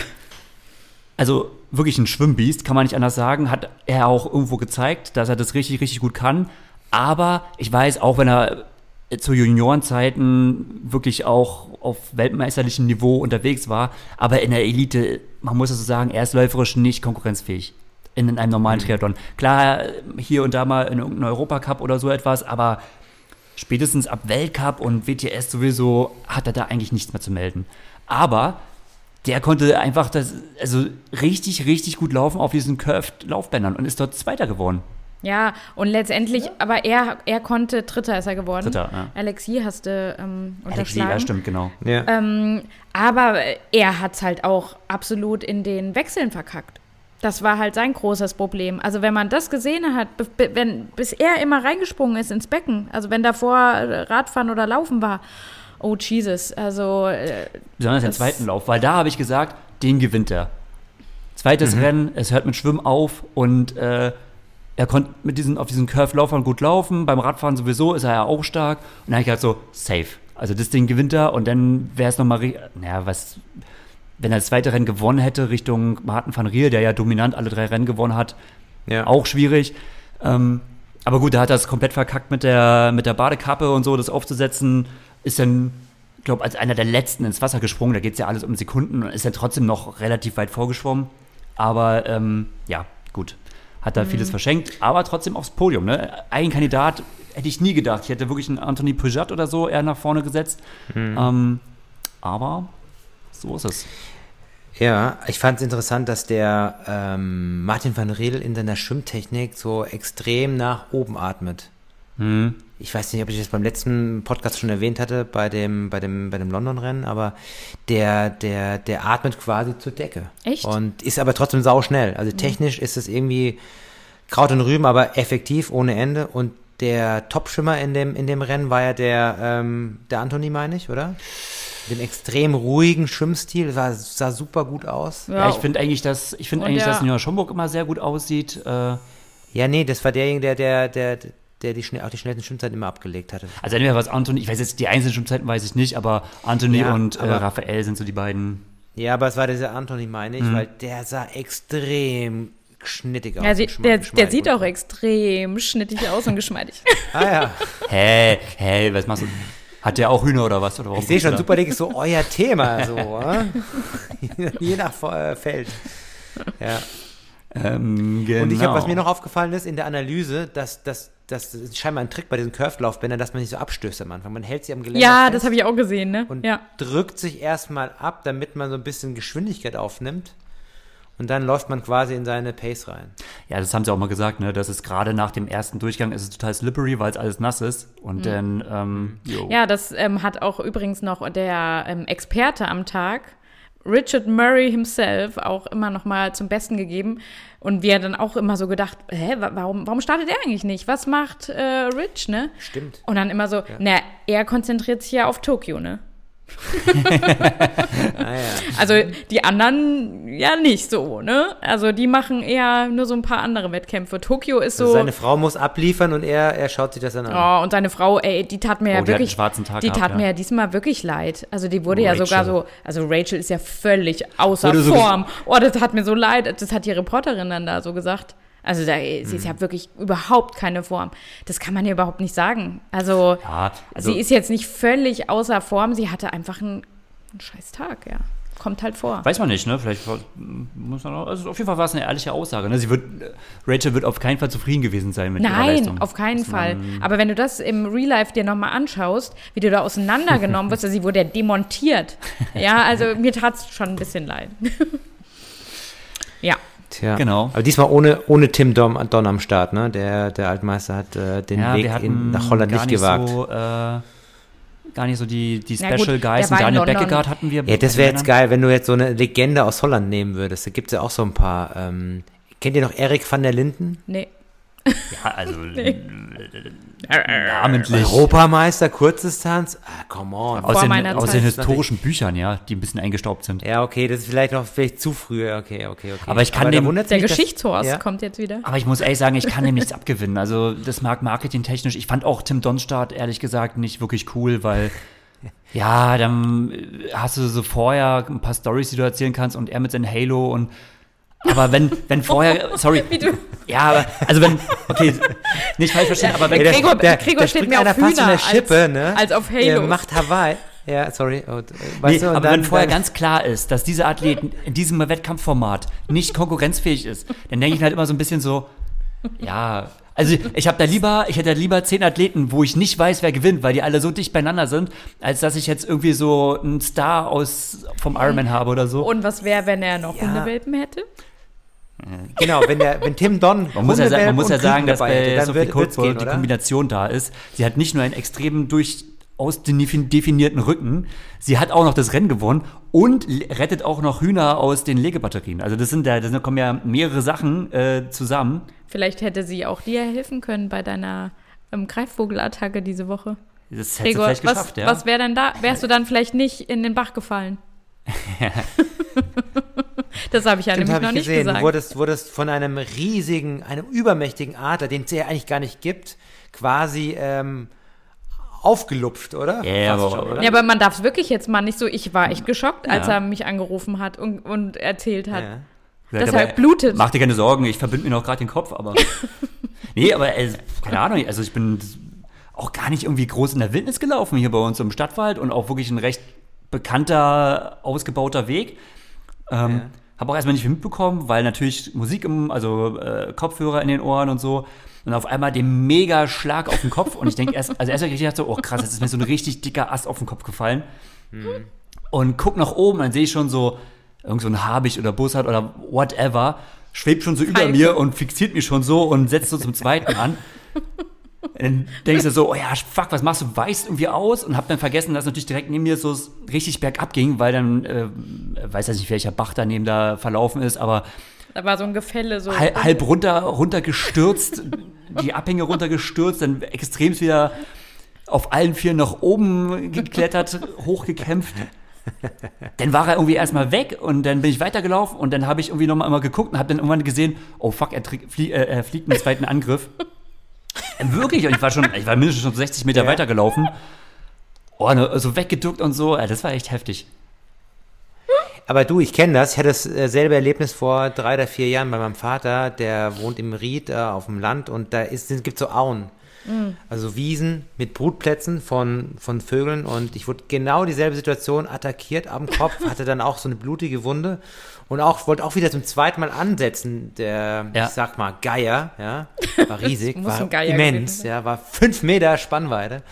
also wirklich ein Schwimmbiest, kann man nicht anders sagen, hat er auch irgendwo gezeigt, dass er das richtig, richtig gut kann. Aber ich weiß, auch wenn er zu Juniorenzeiten wirklich auch auf weltmeisterlichem Niveau unterwegs war, aber in der Elite, man muss es so sagen, er ist läuferisch nicht konkurrenzfähig in einem normalen Triathlon. Klar, hier und da mal in irgendeinem Europacup oder so etwas, aber spätestens ab Weltcup und WTS sowieso hat er da eigentlich nichts mehr zu melden. Aber der konnte einfach das, also richtig, richtig gut laufen auf diesen Curved-Laufbändern und ist dort Zweiter geworden. Ja, und letztendlich, aber er, er konnte, Dritter ist er geworden. Dritter, ja. Alexi hast du ähm, Alexi, ja, stimmt, genau. Ja. Ähm, aber er hat es halt auch absolut in den Wechseln verkackt. Das war halt sein großes Problem. Also wenn man das gesehen hat, wenn, bis er immer reingesprungen ist ins Becken, also wenn davor äh, Radfahren oder Laufen war, oh Jesus, also äh, Besonders den Das- zweiten Lauf, weil da habe ich gesagt, den gewinnt er. Zweites Rennen, es hört mit Schwimmen auf und äh, er konnte mit diesen, auf diesen Curve-Laufern gut laufen. Beim Radfahren sowieso ist er ja auch stark. Und dann habe ich gedacht so, safe. Also das Ding gewinnt er und dann wäre es nochmal, naja, was, wenn er das zweite Rennen gewonnen hätte Richtung Martin van Riel, der ja dominant alle drei Rennen gewonnen hat, ja. auch schwierig. Ähm, aber gut, da hat er es komplett verkackt mit der, mit der Badekappe und so, das aufzusetzen. Ist dann, ich glaube, als einer der letzten ins Wasser gesprungen. Da geht es ja alles um Sekunden und ist dann trotzdem noch relativ weit vorgeschwommen. Aber ähm, ja, gut. Hat da vieles verschenkt, aber trotzdem aufs Podium. Ne? Ein Kandidat hätte ich nie gedacht. Ich hätte wirklich einen Anthony Peugeot oder so eher nach vorne gesetzt. Ähm, aber so ist es. Ja, ich fand es interessant, dass der ähm, Martin van Riedel in seiner Schwimmtechnik so extrem nach oben atmet. Hm. Ich weiß nicht, ob ich das beim letzten Podcast schon erwähnt hatte, bei dem, bei dem, bei dem London-Rennen, aber der, der, der atmet quasi zur Decke. Echt? Und ist aber trotzdem sauschnell. Also technisch ist es irgendwie Kraut und Rüben, aber effektiv ohne Ende. Und der Top-Schwimmer in dem, in dem Rennen war ja der, ähm, der Anthony, meine ich, oder? Mit dem extrem ruhigen Schwimmstil, sah, sah super gut aus. Ja, ich finde eigentlich, dass ich finde Und eigentlich, der- dass Nina Schomburg immer sehr gut aussieht. Äh, Ja, nee, das war derjenige, der, der, der, der die schnell, auch die schnellsten Schwimmzeiten immer abgelegt hatte. also entweder was Anthony, ich weiß jetzt die einzelnen Schwimmzeiten weiß ich nicht, aber Anthony Ja, und äh, aber- Raphael sind so die beiden. Ja, aber es war dieser Anthony, meine Mhm. ich, weil der sah extrem schnittig aus. Ja, sie, der, der geschmeidig sieht auch extrem schnittig aus und geschmeidig. Ah ja, Hä, hä, was machst du? Hat der auch Hühner oder was? Oder ich sehe schon? Super League ist so euer Thema, so, äh? je nach äh, Feld. Ja. Ähm, genau. Und ich habe, was mir noch aufgefallen ist in der Analyse, dass dass das ist scheinbar ein Trick bei diesen Curved-Laufbändern, dass man nicht so abstößt am Anfang. Man hält sie am Geländer ja, fest das habe ich auch gesehen, ne? und Ja. drückt sich erstmal ab, damit man so ein bisschen Geschwindigkeit aufnimmt. Und dann läuft man quasi in seine Pace rein. Ja, das haben sie auch mal gesagt, ne? Das ist gerade nach dem ersten Durchgang ist es total slippery, weil es alles nass ist. Und dann, ähm, jo. Ja, das ähm, hat auch übrigens noch der ähm, Experte am Tag, Richard Murray himself, auch immer noch mal zum Besten gegeben. Und wir dann auch immer so gedacht, hä, wa- warum, warum startet er eigentlich nicht? Was macht äh, Rich, ne? Stimmt. Und dann immer so, na, er konzentriert sich ja auf Tokio, ne? Ah, ja. Also die anderen ja nicht so, ne? Also die machen eher nur so ein paar andere Wettkämpfe. Tokio ist so. Also seine Frau muss abliefern und er, er schaut sich das dann an. Oh, und seine Frau, ey, die tat mir Oh, ja die hat einen wirklich, schwarzen Tag die gehabt, tat ja. mir ja diesmal wirklich leid. Also die wurde ja Rachel. sogar so, also Rachel ist ja völlig außer so Form. Oh, das hat mir so leid. Das hat die Reporterin dann da so gesagt. Also da, sie Mhm. ist ja wirklich überhaupt keine Form. Das kann man ja überhaupt nicht sagen. Also, Ja, also- sie ist jetzt nicht völlig außer Form. Sie hatte einfach einen, einen scheiß Tag, ja. Kommt halt vor. Weiß man nicht, ne? Vielleicht muss man auch, also auf jeden Fall war es eine ehrliche Aussage. Ne? Sie wird, Rachel wird auf keinen Fall zufrieden gewesen sein mit ihrer Leistung. Nein, auf keinen Fall. Aber wenn du das im Real Life dir nochmal anschaust, wie du da auseinandergenommen wirst, also sie wurde ja demontiert. Ja, also mir tat es schon ein bisschen leid. ja. Tja. Genau. Aber diesmal ohne, ohne Tim Dom, Don am Start, ne? Der, der Altmeister hat äh, den Ja, Weg in, nach Holland gar nicht gewagt. So, äh, gar nicht so die, die Special gut, Guys. in Daniel London. Beckegaard hatten wir. ja, das wäre jetzt geil, wenn du jetzt so eine Legende aus Holland nehmen würdest. Da gibt es ja auch so ein paar. Ähm, kennt ihr noch Erik van der Linden? Nee. Ja, also namentlich. Europameister, Kurzdistanz? Ah, come on. Aus Vor den, meiner aus Zeit. den historischen Büchern, ja, die ein bisschen eingestaubt sind. Ja, okay, das ist vielleicht noch vielleicht zu früh. Okay, okay, okay. Aber ich kann da dem- Der Geschichtshorst ja. kommt jetzt wieder. Aber ich muss ehrlich sagen, ich kann dem nichts abgewinnen. Also das mag marketingtechnisch. Ich fand auch Tim Donstart ehrlich gesagt nicht wirklich cool, weil ja, dann äh, hast du so vorher ein paar Stories, die du erzählen kannst und er mit seinem Halo und aber wenn, wenn vorher, sorry, ja, aber, also wenn, okay, nicht falsch verstehen, aber wenn, Ja, der- Gregor, der- Gregor der steht springt mehr auf einer fast von Hühner der Schippe, als, ne? als auf Er Halo. macht Hawaii. Ja, sorry. Und, äh, Nee, du, und aber dann, wenn vorher dann, ganz klar ist, dass dieser Athlet in diesem Wettkampfformat nicht konkurrenzfähig ist, dann denke ich halt immer so ein bisschen so, ja, also ich habe da lieber, ich hätte da lieber zehn Athleten, wo ich nicht weiß, wer gewinnt, weil die alle so dicht beieinander sind, als dass ich jetzt irgendwie so einen Star aus vom Ironman habe oder so. Und was wäre, wenn er noch Ja. Hundewelpen hätte? Genau, wenn, der, wenn Tim Don Man muss ja, sagen, man muss ja sagen, dass hätte, bei dann Sophie Coldwell die? Kombination da ist. Sie hat nicht nur einen extremen durchaus defin- definierten Rücken, sie hat auch noch das Rennen gewonnen und rettet auch noch Hühner aus den Legebatterien. Also das sind da, sind- kommen ja mehrere Sachen äh, zusammen. Vielleicht hätte sie auch dir helfen können bei deiner ähm, Greifvogelattacke diese Woche. Das hätte Gregor, vielleicht was, geschafft, ja. was wäre denn da? Wärst du dann vielleicht nicht in den Bach gefallen? das habe ich ja Stimmt, nämlich noch ich nicht gesehen. Du gesagt. wurdest, wurdest von einem riesigen, einem übermächtigen Adler, den es ja eigentlich gar nicht gibt, quasi ähm, aufgelupft, oder? Ja, aber- schon, oder? Ja, aber man darf es wirklich jetzt mal nicht so. Ich war echt geschockt, als Ja. er mich angerufen hat und, und erzählt hat. Ja. Er aber, blutet. Mach dir keine Sorgen, ich verbinde mir noch gerade den Kopf, aber. nee, aber äh, keine Ahnung, also ich bin auch gar nicht irgendwie groß in der Wildnis gelaufen hier bei uns im Stadtwald und auch wirklich ein recht bekannter, ausgebauter Weg. Ähm, Ja. Habe auch erstmal nicht viel mitbekommen, weil natürlich Musik im, also äh, Kopfhörer in den Ohren und so. Und auf einmal den mega Schlag auf den Kopf. Und ich denke erst, also erst hab ich gedacht so, oh krass, jetzt ist mir so ein richtig dicker Ast auf den Kopf gefallen. Und guck nach oben, dann sehe ich schon so irgend so ein Habicht oder Bussard oder whatever, schwebt schon so über mir und fixiert mich schon so und setzt so zum zweiten an. Dann denkst du so, oh ja, fuck, was machst du? Weißt irgendwie aus und hab dann vergessen, dass natürlich direkt neben mir so richtig bergab ging, weil dann, äh, weiß ja nicht, welcher Bach daneben da verlaufen ist, aber da war so ein Gefälle so. Halb, halb runter, runtergestürzt, die Abhänge runtergestürzt, dann extrem wieder auf allen vier nach oben geklettert, hochgekämpft. Dann war er irgendwie erstmal weg und dann bin ich weitergelaufen und dann habe ich irgendwie nochmal immer geguckt und habe dann irgendwann gesehen, oh fuck, er, flie äh, er fliegt einen zweiten Angriff. Wirklich, und ich war schon, ich war mindestens schon 60 Meter ja. weitergelaufen. Oh, ne, so weggeduckt und so, das war echt heftig. Aber du, ich kenne das. Ich hatte dasselbe Erlebnis vor drei oder vier Jahren bei meinem Vater. Der wohnt im Ried äh, auf dem Land und da gibt es so Auen. Mhm. Also Wiesen mit Brutplätzen von, von Vögeln und ich wurde genau dieselbe Situation attackiert am Kopf, hatte dann auch so eine blutige Wunde und auch wollte auch wieder zum zweiten Mal ansetzen. Der, ja. ich sag mal, Geier, ja, war riesig, war immens, ja, war fünf Meter Spannweite.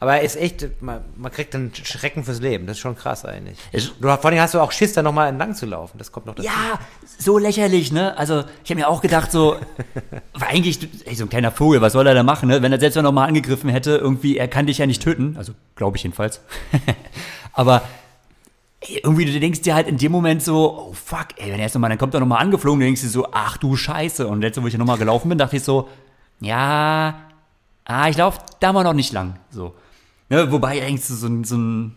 Aber er ist echt, man, man kriegt einen Schrecken fürs Leben. Das ist schon krass eigentlich. Du, vor allem hast du auch Schiss, da nochmal entlang zu laufen. Das kommt noch dazu. Ja, so lächerlich, ne? Also, ich habe mir auch gedacht, so, war eigentlich ey, so ein kleiner Vogel, was soll er da machen, ne? Wenn er selbst nochmal angegriffen hätte, irgendwie, er kann dich ja nicht töten. Also, glaube ich jedenfalls. Aber ey, irgendwie, du denkst dir halt in dem Moment so, oh fuck, ey, wenn er jetzt nochmal, dann kommt er nochmal angeflogen, du denkst dir so, ach du Scheiße. Und letzte, wo ich nochmal gelaufen bin, dachte ich so, ja, ah, ich laufe da mal noch nicht lang. So. Ne, wobei eigentlich so, ein, so ein,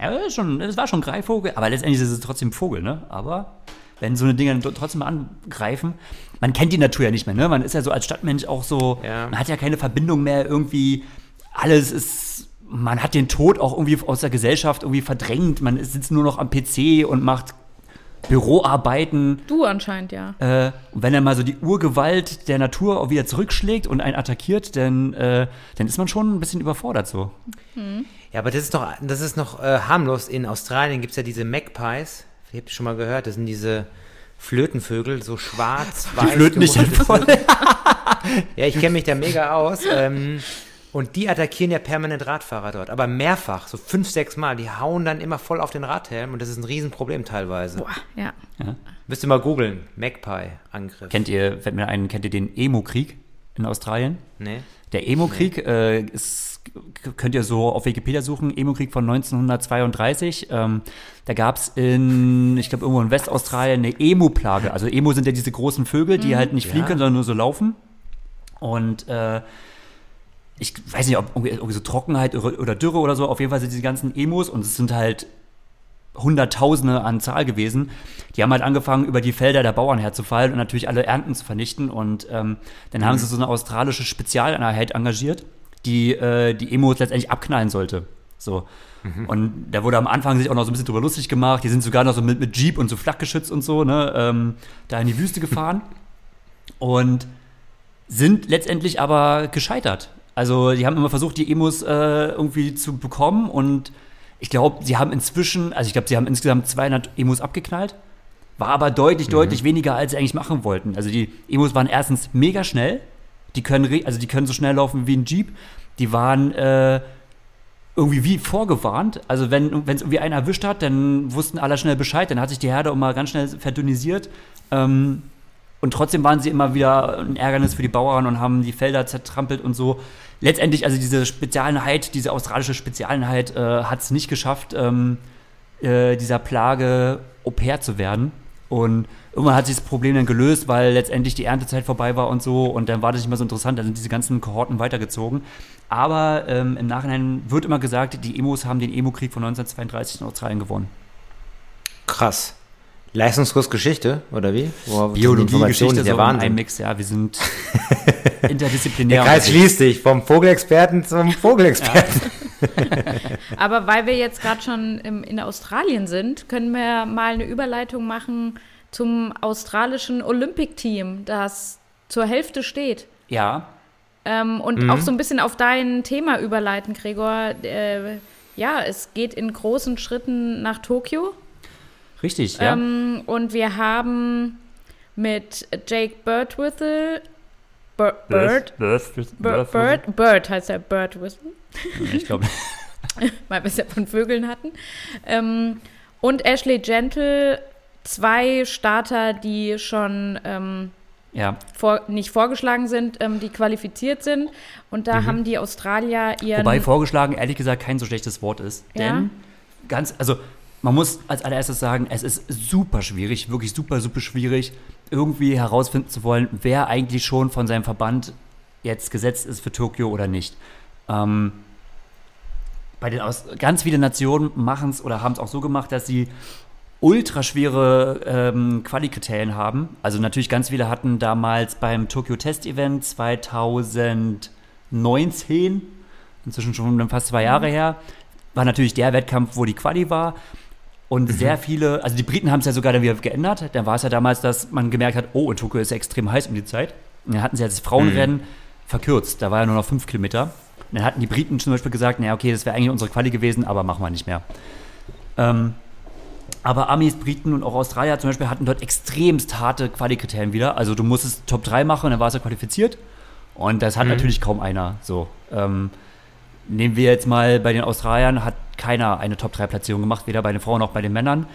ja, schon, das war schon ein Greifvogel, aber letztendlich ist es trotzdem ein Vogel, ne? Aber wenn so eine Dinge trotzdem angreifen, man kennt die Natur ja nicht mehr, ne? Man ist ja so als Stadtmensch auch so, ja. man hat ja keine Verbindung mehr irgendwie, alles ist, man hat den Tod auch irgendwie aus der Gesellschaft irgendwie verdrängt, man sitzt nur noch am PC und macht Büroarbeiten. Du anscheinend, ja. Äh, und wenn dann mal so die Urgewalt der Natur auch wieder zurückschlägt und einen attackiert, dann, äh, dann ist man schon ein bisschen überfordert so. Mhm. Ja, aber das ist noch, das ist noch äh, harmlos. In Australien gibt es ja diese Magpies. Ich habe schon mal gehört, das sind diese Flötenvögel, so schwarz, weiß. Die flöten nicht voll. ja, ich kenne mich da mega aus. Ähm, und die attackieren ja permanent Radfahrer dort, aber mehrfach, so fünf, sechs Mal. Die hauen dann immer voll auf den Radhelm und das ist ein Riesenproblem teilweise. Boah, ja. ja. Müsst ihr mal googeln, Magpie-Angriff. Kennt ihr, fällt mir einen, kennt ihr den Emo-Krieg in Australien? Nee. Der Emo-Krieg nee. äh, ist, könnt ihr so auf Wikipedia suchen, Emo-Krieg von 1932. Ähm, da gab es in, ich glaube irgendwo in Westaustralien eine Emo-Plage. Also Emo sind ja diese großen Vögel, die mhm. halt nicht fliegen können, sondern nur so laufen. Und äh, ich weiß nicht, ob irgendwie so Trockenheit oder Dürre oder so, auf jeden Fall sind diese ganzen Emos und es sind halt Hunderttausende an Zahl gewesen. Die haben halt angefangen, über die Felder der Bauern herzufallen und natürlich alle Ernten zu vernichten. Und ähm, dann mhm. haben sie so eine australische Spezialeinheit engagiert, die äh, die Emos letztendlich abknallen sollte. So. Mhm. Und da wurde am Anfang sich auch noch so ein bisschen drüber lustig gemacht. Die sind sogar noch so mit, mit Jeep und so Flakgeschütz und so, ne, ähm, da in die Wüste gefahren. und sind letztendlich aber gescheitert. Also die haben immer versucht, die Emos äh, irgendwie zu bekommen und ich glaube, sie haben inzwischen, also ich glaube, sie haben insgesamt 200 Emos abgeknallt, war aber deutlich, mhm. deutlich weniger, als sie eigentlich machen wollten. Also die Emos waren erstens mega schnell, die können, also die können so schnell laufen wie ein Jeep, die waren äh, irgendwie wie vorgewarnt. Also wenn es irgendwie einer erwischt hat, dann wussten alle schnell Bescheid, dann hat sich die Herde auch mal ganz schnell verdünnisiert. Ähm, und trotzdem waren sie immer wieder ein Ärgernis für die Bauern und haben die Felder zertrampelt und so. Letztendlich, also diese Spezialeinheit, diese australische Spezialeinheit, äh, hat es nicht geschafft, ähm, äh, dieser Plage Au pair zu werden. Und irgendwann hat sich das Problem dann gelöst, weil letztendlich die Erntezeit vorbei war und so. Und dann war das nicht mehr so interessant. Dann sind diese ganzen Kohorten weitergezogen. Aber ähm, im Nachhinein wird immer gesagt, die Emos haben den Emo-Krieg von 1932 in Australien gewonnen. Krass. Leistungskurs Geschichte, oder wie? Biologie, Geschichte, der so Wahnsinn. ein Mix, ja, wir sind interdisziplinär. Der Kreis schließt sich vom Vogelexperten zum Vogelexperten. Aber weil wir jetzt gerade schon im, in Australien sind, können wir mal eine Überleitung machen zum australischen Olympic-Team, das zur Hälfte steht. Ja. Ähm, und mhm. auch so ein bisschen auf dein Thema überleiten, Gregor. Äh, ja, es geht in großen Schritten nach Tokio. Richtig, ja. Ähm, und wir haben mit Jake Birdwhistle Bird, Bird, Bird, Bird, Bird, Bird heißt er Birdwhistle. Ich glaube. Weil wir es ja von Vögeln hatten. Ähm, und Ashley Gentle zwei Starter, die schon ähm, Ja. vor, nicht vorgeschlagen sind, ähm, die qualifiziert sind. Und da haben die Australier ihren. Wobei vorgeschlagen, ehrlich gesagt, kein so schlechtes Wort ist. Ja. Denn ganz, also man muss als allererstes sagen, es ist super schwierig, wirklich super, super schwierig, irgendwie herausfinden zu wollen, wer eigentlich schon von seinem Verband jetzt gesetzt ist für Tokio oder nicht. Ähm, bei den aus, ganz viele Nationen machen es oder haben es auch so gemacht, dass sie ultraschwere ähm, Qualikriterien haben. Also natürlich ganz viele hatten damals beim Tokyo Test Event 2019, inzwischen schon fast zwei Jahre her, war natürlich der Wettkampf, wo die Quali war. Und sehr viele, also die Briten haben es ja sogar dann wieder geändert. Da war es ja damals, dass man gemerkt hat, oh, in Tokio ist ja extrem heiß um die Zeit. Und dann hatten sie ja das Frauenrennen verkürzt. Da war ja nur noch fünf Kilometer. Und dann hatten die Briten zum Beispiel gesagt, naja, okay, das wäre eigentlich unsere Quali gewesen, aber machen wir nicht mehr. Ähm, aber Amis, Briten und auch Australier zum Beispiel hatten dort extremst harte Qualikriterien wieder. Also du musstest Top 3 machen und dann warst du qualifiziert. Und das hat natürlich kaum einer. So. Ähm, nehmen wir jetzt mal bei den Australiern, hat keiner eine Top 3 Platzierung gemacht, weder bei den Frauen noch bei den Männern.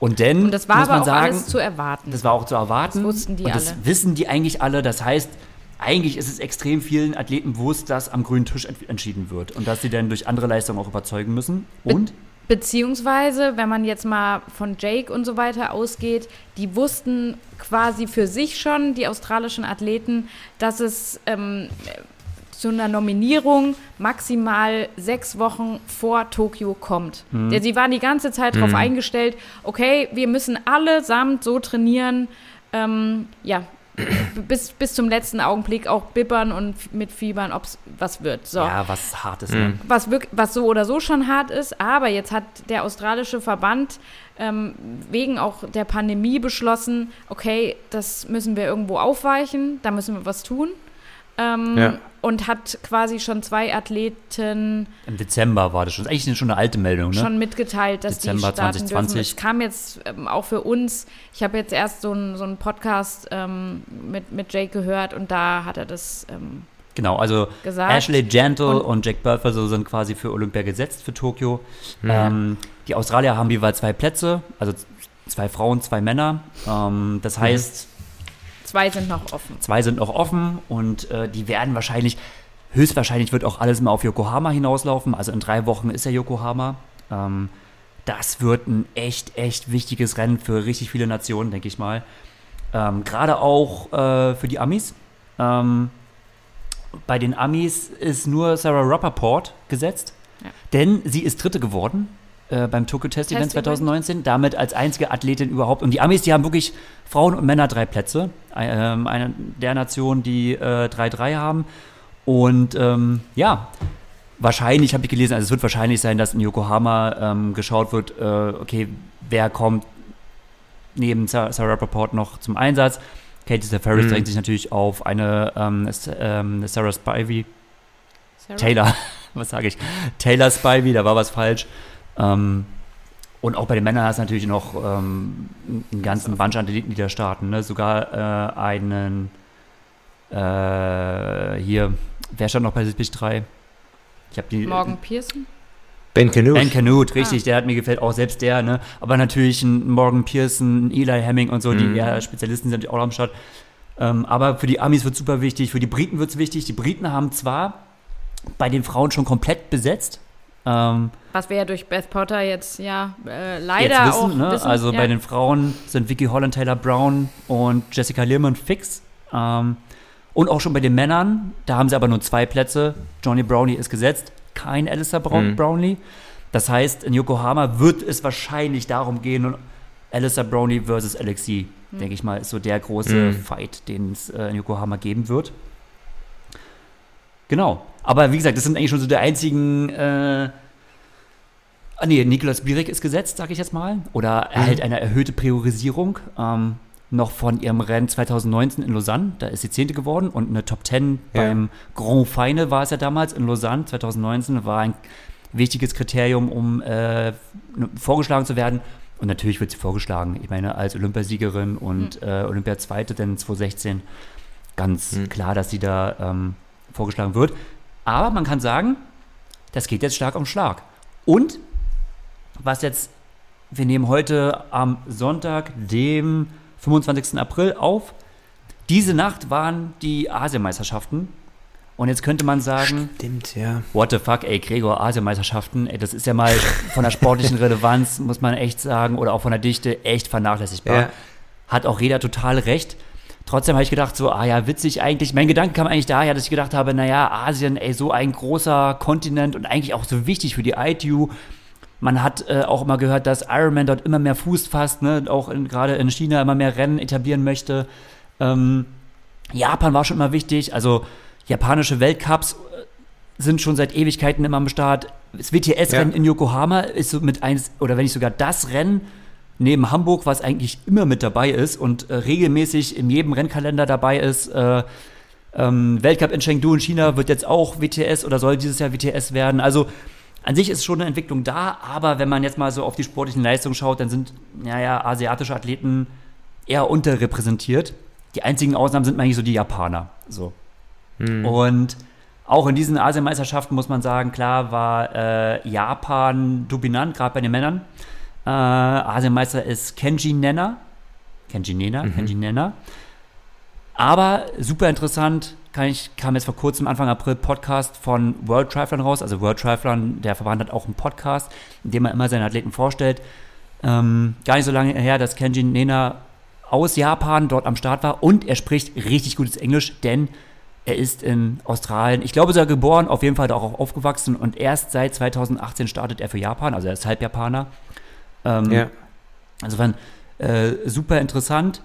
Und dann und das war muss aber man auch sagen, alles zu erwarten. das war auch zu erwarten. Das wussten die und das alle. wissen die eigentlich alle. Das heißt, eigentlich ist es extrem vielen Athleten bewusst, dass am grünen Tisch ent- entschieden wird und dass sie dann durch andere Leistungen auch überzeugen müssen. Und Beziehungsweise, wenn man jetzt mal von Jake und so weiter ausgeht, die wussten quasi für sich schon, die australischen Athleten, dass es ähm, zu einer Nominierung maximal sechs Wochen vor Tokio kommt. Denn sie waren die ganze Zeit darauf eingestellt, okay, wir müssen allesamt so trainieren, ähm, ja, bis, bis zum letzten Augenblick auch bibbern und mit Fiebern, ob es was wird. So ja, was hart ist. Ne? was, wirk- was so oder so schon hart ist, aber jetzt hat der australische Verband ähm, wegen auch der Pandemie beschlossen, okay, das müssen wir irgendwo aufweichen, da müssen wir was tun. Ähm, Ja. Und hat quasi schon zwei Athleten Im Dezember war das schon. Das ist eigentlich schon eine alte Meldung, ne? schon mitgeteilt, dass Dezember die starten 2020. dürfen. Es kam jetzt ähm, auch für uns, ich habe jetzt erst so einen so einen Podcast ähm, mit, mit Jake gehört und da hat er das ähm, Genau, also gesagt. Ashley Gentle Und- und, Jack Burford sind quasi für Olympia gesetzt für Tokio. Ähm, die Australier haben jeweils zwei Plätze, also zwei Frauen, zwei Männer. Ähm, das heißt, Zwei sind noch offen. zwei sind noch offen und äh, die werden wahrscheinlich, höchstwahrscheinlich wird auch alles mal auf Yokohama hinauslaufen. Also in drei Wochen ist ja Yokohama. Ähm, das wird ein echt, echt wichtiges Rennen für richtig viele Nationen, denke ich mal. Ähm, Gerade auch äh, für die Amis. Ähm, bei den Amis ist nur Sarah Rappaport gesetzt, Ja. denn sie ist Dritte geworden äh, beim Tokyo Test Event Test-Event. 2019, damit als einzige Athletin überhaupt. Und die Amis, die haben wirklich Frauen und Männer drei Plätze. Ähm, eine der Nationen, die äh, 3-3 haben. Und ähm, ja, wahrscheinlich, habe ich gelesen, also es wird wahrscheinlich sein, dass in Yokohama ähm, geschaut wird, äh, okay, wer kommt neben Sarah, Rappaport noch zum Einsatz. Katie Safaris Mhm. drängt sich natürlich auf eine ähm, ähm, Sarah Spivey, Sarah? Taylor, was sage ich? Taylor Spivey, da war was falsch. Ähm, und auch bei den Männern hast du natürlich noch ähm, einen ganzen Bunch an Athleten, die da starten. Ne? Sogar äh, einen äh, hier, wer stand noch bei Big 3? Ich habe die Morgan Pearson? Ben Canoe. Ben Canute, richtig, Ah. der hat mir gefällt, auch selbst der, ne? Aber natürlich ein Morgan Pearson, ein Eli Hemming und so, die Mhm. eher Spezialisten sind natürlich auch am Start. Ähm, aber für die Amis wird super wichtig, für die Briten wird es wichtig. Die Briten haben zwar bei den Frauen schon komplett besetzt. Ähm, Was wir ja durch Beth Potter jetzt ja äh, leider jetzt wissen, auch ne? wissen. Also ja. bei den Frauen sind Vicky Holland, Taylor Brown und Jessica Learman fix. Ähm, und auch schon bei den Männern, da haben sie aber nur zwei Plätze. Johnny Brownlee ist gesetzt, kein Alistair Brown Mhm. Brownlee. Das heißt, in Yokohama wird es wahrscheinlich darum gehen, und Alistair Brownlee versus Alexi, denke ich mal, ist so der große Mhm. Fight, den es äh, in Yokohama geben wird. Genau. Aber wie gesagt, das sind eigentlich schon so die einzigen. Äh, ah, nee, Nikolaus Bierig ist gesetzt, sage ich jetzt mal. Oder erhält eine erhöhte Priorisierung. Ähm, noch von ihrem Rennen 2019 in Lausanne. Da ist sie Zehnte geworden und eine Top 10 Ja. beim Grand Final war es ja damals in Lausanne 2019. War ein wichtiges Kriterium, um äh, vorgeschlagen zu werden. Und natürlich wird sie vorgeschlagen. Ich meine, als Olympiasiegerin und äh, Olympia-Zweite, denn 2016 ganz Mhm. klar, dass sie da ähm, vorgeschlagen wird. Aber man kann sagen, das geht jetzt Schlag um Schlag. Und was jetzt Wir nehmen heute am Sonntag, dem 25. April auf. Diese Nacht waren die Asienmeisterschaften. Und jetzt könnte man sagen, Stimmt, ja. what the fuck, ey, Gregor, Asienmeisterschaften, ey, das ist ja mal von der sportlichen Relevanz, muss man echt sagen, oder auch von der Dichte echt vernachlässigbar. Ja. Hat auch Reda total recht. Trotzdem habe ich gedacht, so, ah ja, witzig eigentlich. Mein Gedanke kam eigentlich daher, dass ich gedacht habe, naja, Asien, ey, so ein großer Kontinent und eigentlich auch so wichtig für die ITU. Man hat äh, auch immer gehört, dass Ironman dort immer mehr Fuß fasst, ne? auch gerade in China immer mehr Rennen etablieren möchte. Ähm, Japan war schon immer wichtig, also japanische Weltcups äh, sind schon seit Ewigkeiten immer am Start. Das WTS-Rennen Ja. in Yokohama ist so mit eins, oder wenn nicht sogar das Rennen neben Hamburg, was eigentlich immer mit dabei ist und äh, regelmäßig in jedem Rennkalender dabei ist. Äh, ähm, Weltcup in Chengdu in China wird jetzt auch WTS oder soll dieses Jahr WTS werden. Also an sich ist schon eine Entwicklung da, aber wenn man jetzt mal so auf die sportlichen Leistungen schaut, dann sind, naja, asiatische Athleten eher unterrepräsentiert. Die einzigen Ausnahmen sind eigentlich so die Japaner. So. Und auch in diesen Asienmeisterschaften muss man sagen, klar war äh, Japan dominant, gerade bei den Männern. Äh, Asienmeister ist Kenji Nenna. Kenji Nena, Kenji Nenna. Aber super interessant, kann ich, kam jetzt vor kurzem, Anfang April, Podcast von World Triathlon raus. Also World Triathlon, der Verband hat auch einen Podcast, in dem er immer seine Athleten vorstellt. Ähm, gar nicht so lange her, dass Kenji Nena aus Japan dort am Start war und er spricht richtig gutes Englisch, denn er ist in Australien, ich glaube, sogar geboren, auf jeden Fall auch aufgewachsen und erst seit 2018 startet er für Japan, also er ist halb Japaner. Ähm, Ja. Insofern äh, super interessant.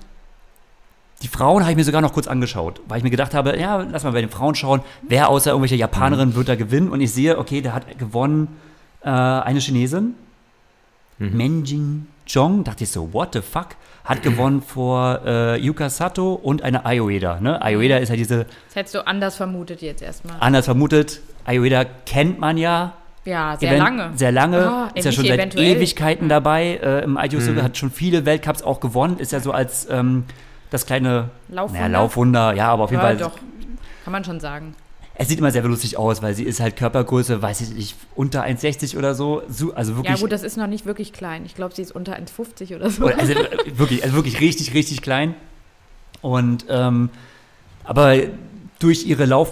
Die Frauen habe ich mir sogar noch kurz angeschaut, weil ich mir gedacht habe, ja, lass mal bei den Frauen schauen, wer außer irgendwelche Japanerinnen wird da gewinnen. Und ich sehe, okay, da hat gewonnen äh, eine Chinesin, Menjin Zhong. Dachte ich so, what the fuck? Hat gewonnen vor äh, Yuka Sato und eine Ayoeda. Ne? Ayoeda ist ja diese, Das hättest du anders vermutet jetzt erstmal. anders vermutet, Ayoeda kennt man ja Ja, sehr Event- lange. Sehr lange. Ah, ist ja schon seit eventuell. Ewigkeiten dabei. Äh, Im ITU hat schon viele Weltcups auch gewonnen. Ist ja so als ähm, das kleine Laufwunder? Naja, Laufwunder. Ja, aber auf jeden ja, Fall. doch. Kann man schon sagen. Es sieht immer sehr lustig aus, weil sie ist halt Körpergröße, weiß ich nicht, unter 1,60 oder so. so also Ja wirklich. gut, das ist noch nicht wirklich klein. Ich glaube, sie ist unter 1,50 oder so. Also äh, wirklich, also wirklich richtig, richtig klein. Und ähm, aber durch ihre Lauf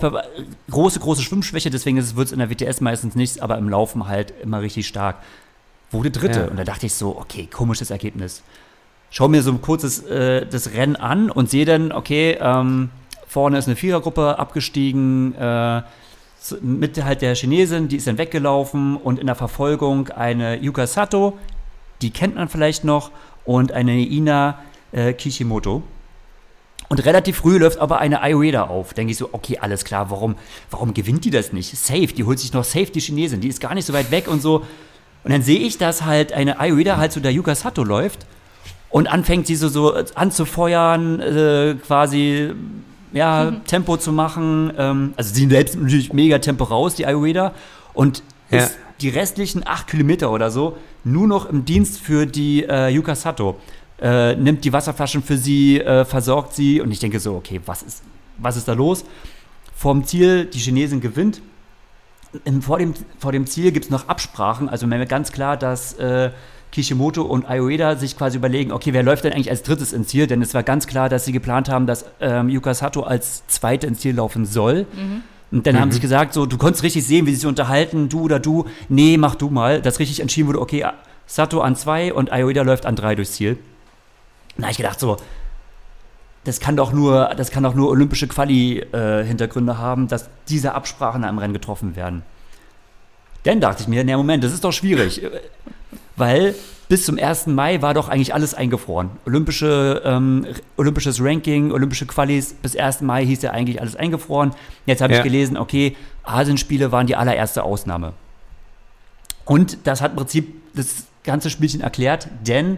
große, große Schwimmschwäche, deswegen wird es in der WTS meistens nichts, aber im Laufen halt immer richtig stark. Wurde Dritte. Ja. Und da dachte ich so, okay, komisches Ergebnis. Schau mir so ein kurzes äh, das Rennen an und sehe dann, okay, ähm, vorne ist eine Vierergruppe abgestiegen, äh, mit halt der Chinesin, die ist dann weggelaufen und in der Verfolgung eine Yuka Sato, die kennt man vielleicht noch, und eine Ina äh, Kishimoto. Und relativ früh läuft aber eine Ayurveda auf. Denke ich so, okay, alles klar, warum, warum gewinnt die das nicht? Safe, die holt sich noch safe die Chinesin, die ist gar nicht so weit weg und so. Und dann sehe ich, dass halt eine Ayurveda halt zu der Yuka Sato läuft und anfängt sie so, so anzufeuern, äh, quasi ja, Tempo zu machen. Ähm, also sie selbst natürlich mega Tempo raus, die Ayurveda. Und Ja. ist die restlichen acht Kilometer oder so nur noch im Dienst für die äh, Yuka Sato. Äh, nimmt die Wasserflaschen für sie, äh, versorgt sie und ich denke so, okay, was ist, was ist da los? Vorm Ziel, die Chinesin gewinnt. Im, vor, dem, vor dem Ziel gibt es noch Absprachen, also mir wird ganz klar, dass äh, Kishimoto und Ayoeda sich quasi überlegen, okay, wer läuft denn eigentlich als drittes ins Ziel? Denn es war ganz klar, dass sie geplant haben, dass ähm, Yuka Sato als Zweite ins Ziel laufen soll. Und dann haben sie gesagt, so, du konntest richtig sehen, wie sie sich unterhalten, du oder du, nee, mach du mal. Dass richtig entschieden wurde, okay, Sato an zwei und Ayoeda läuft an drei durchs Ziel. Da habe ich gedacht, so, das kann doch nur, das kann doch nur olympische Quali-Hintergründe haben, dass diese Absprachen in einem Rennen getroffen werden. Dann dachte ich mir, na Moment, das ist doch schwierig. Weil bis zum 1. Mai war doch eigentlich alles eingefroren. Olympische, ähm, olympisches Ranking, olympische Qualis, bis 1. Mai hieß ja eigentlich alles eingefroren. Jetzt habe Ja. ich gelesen, okay, Asienspiele waren die allererste Ausnahme. Und das hat im Prinzip das ganze Spielchen erklärt, denn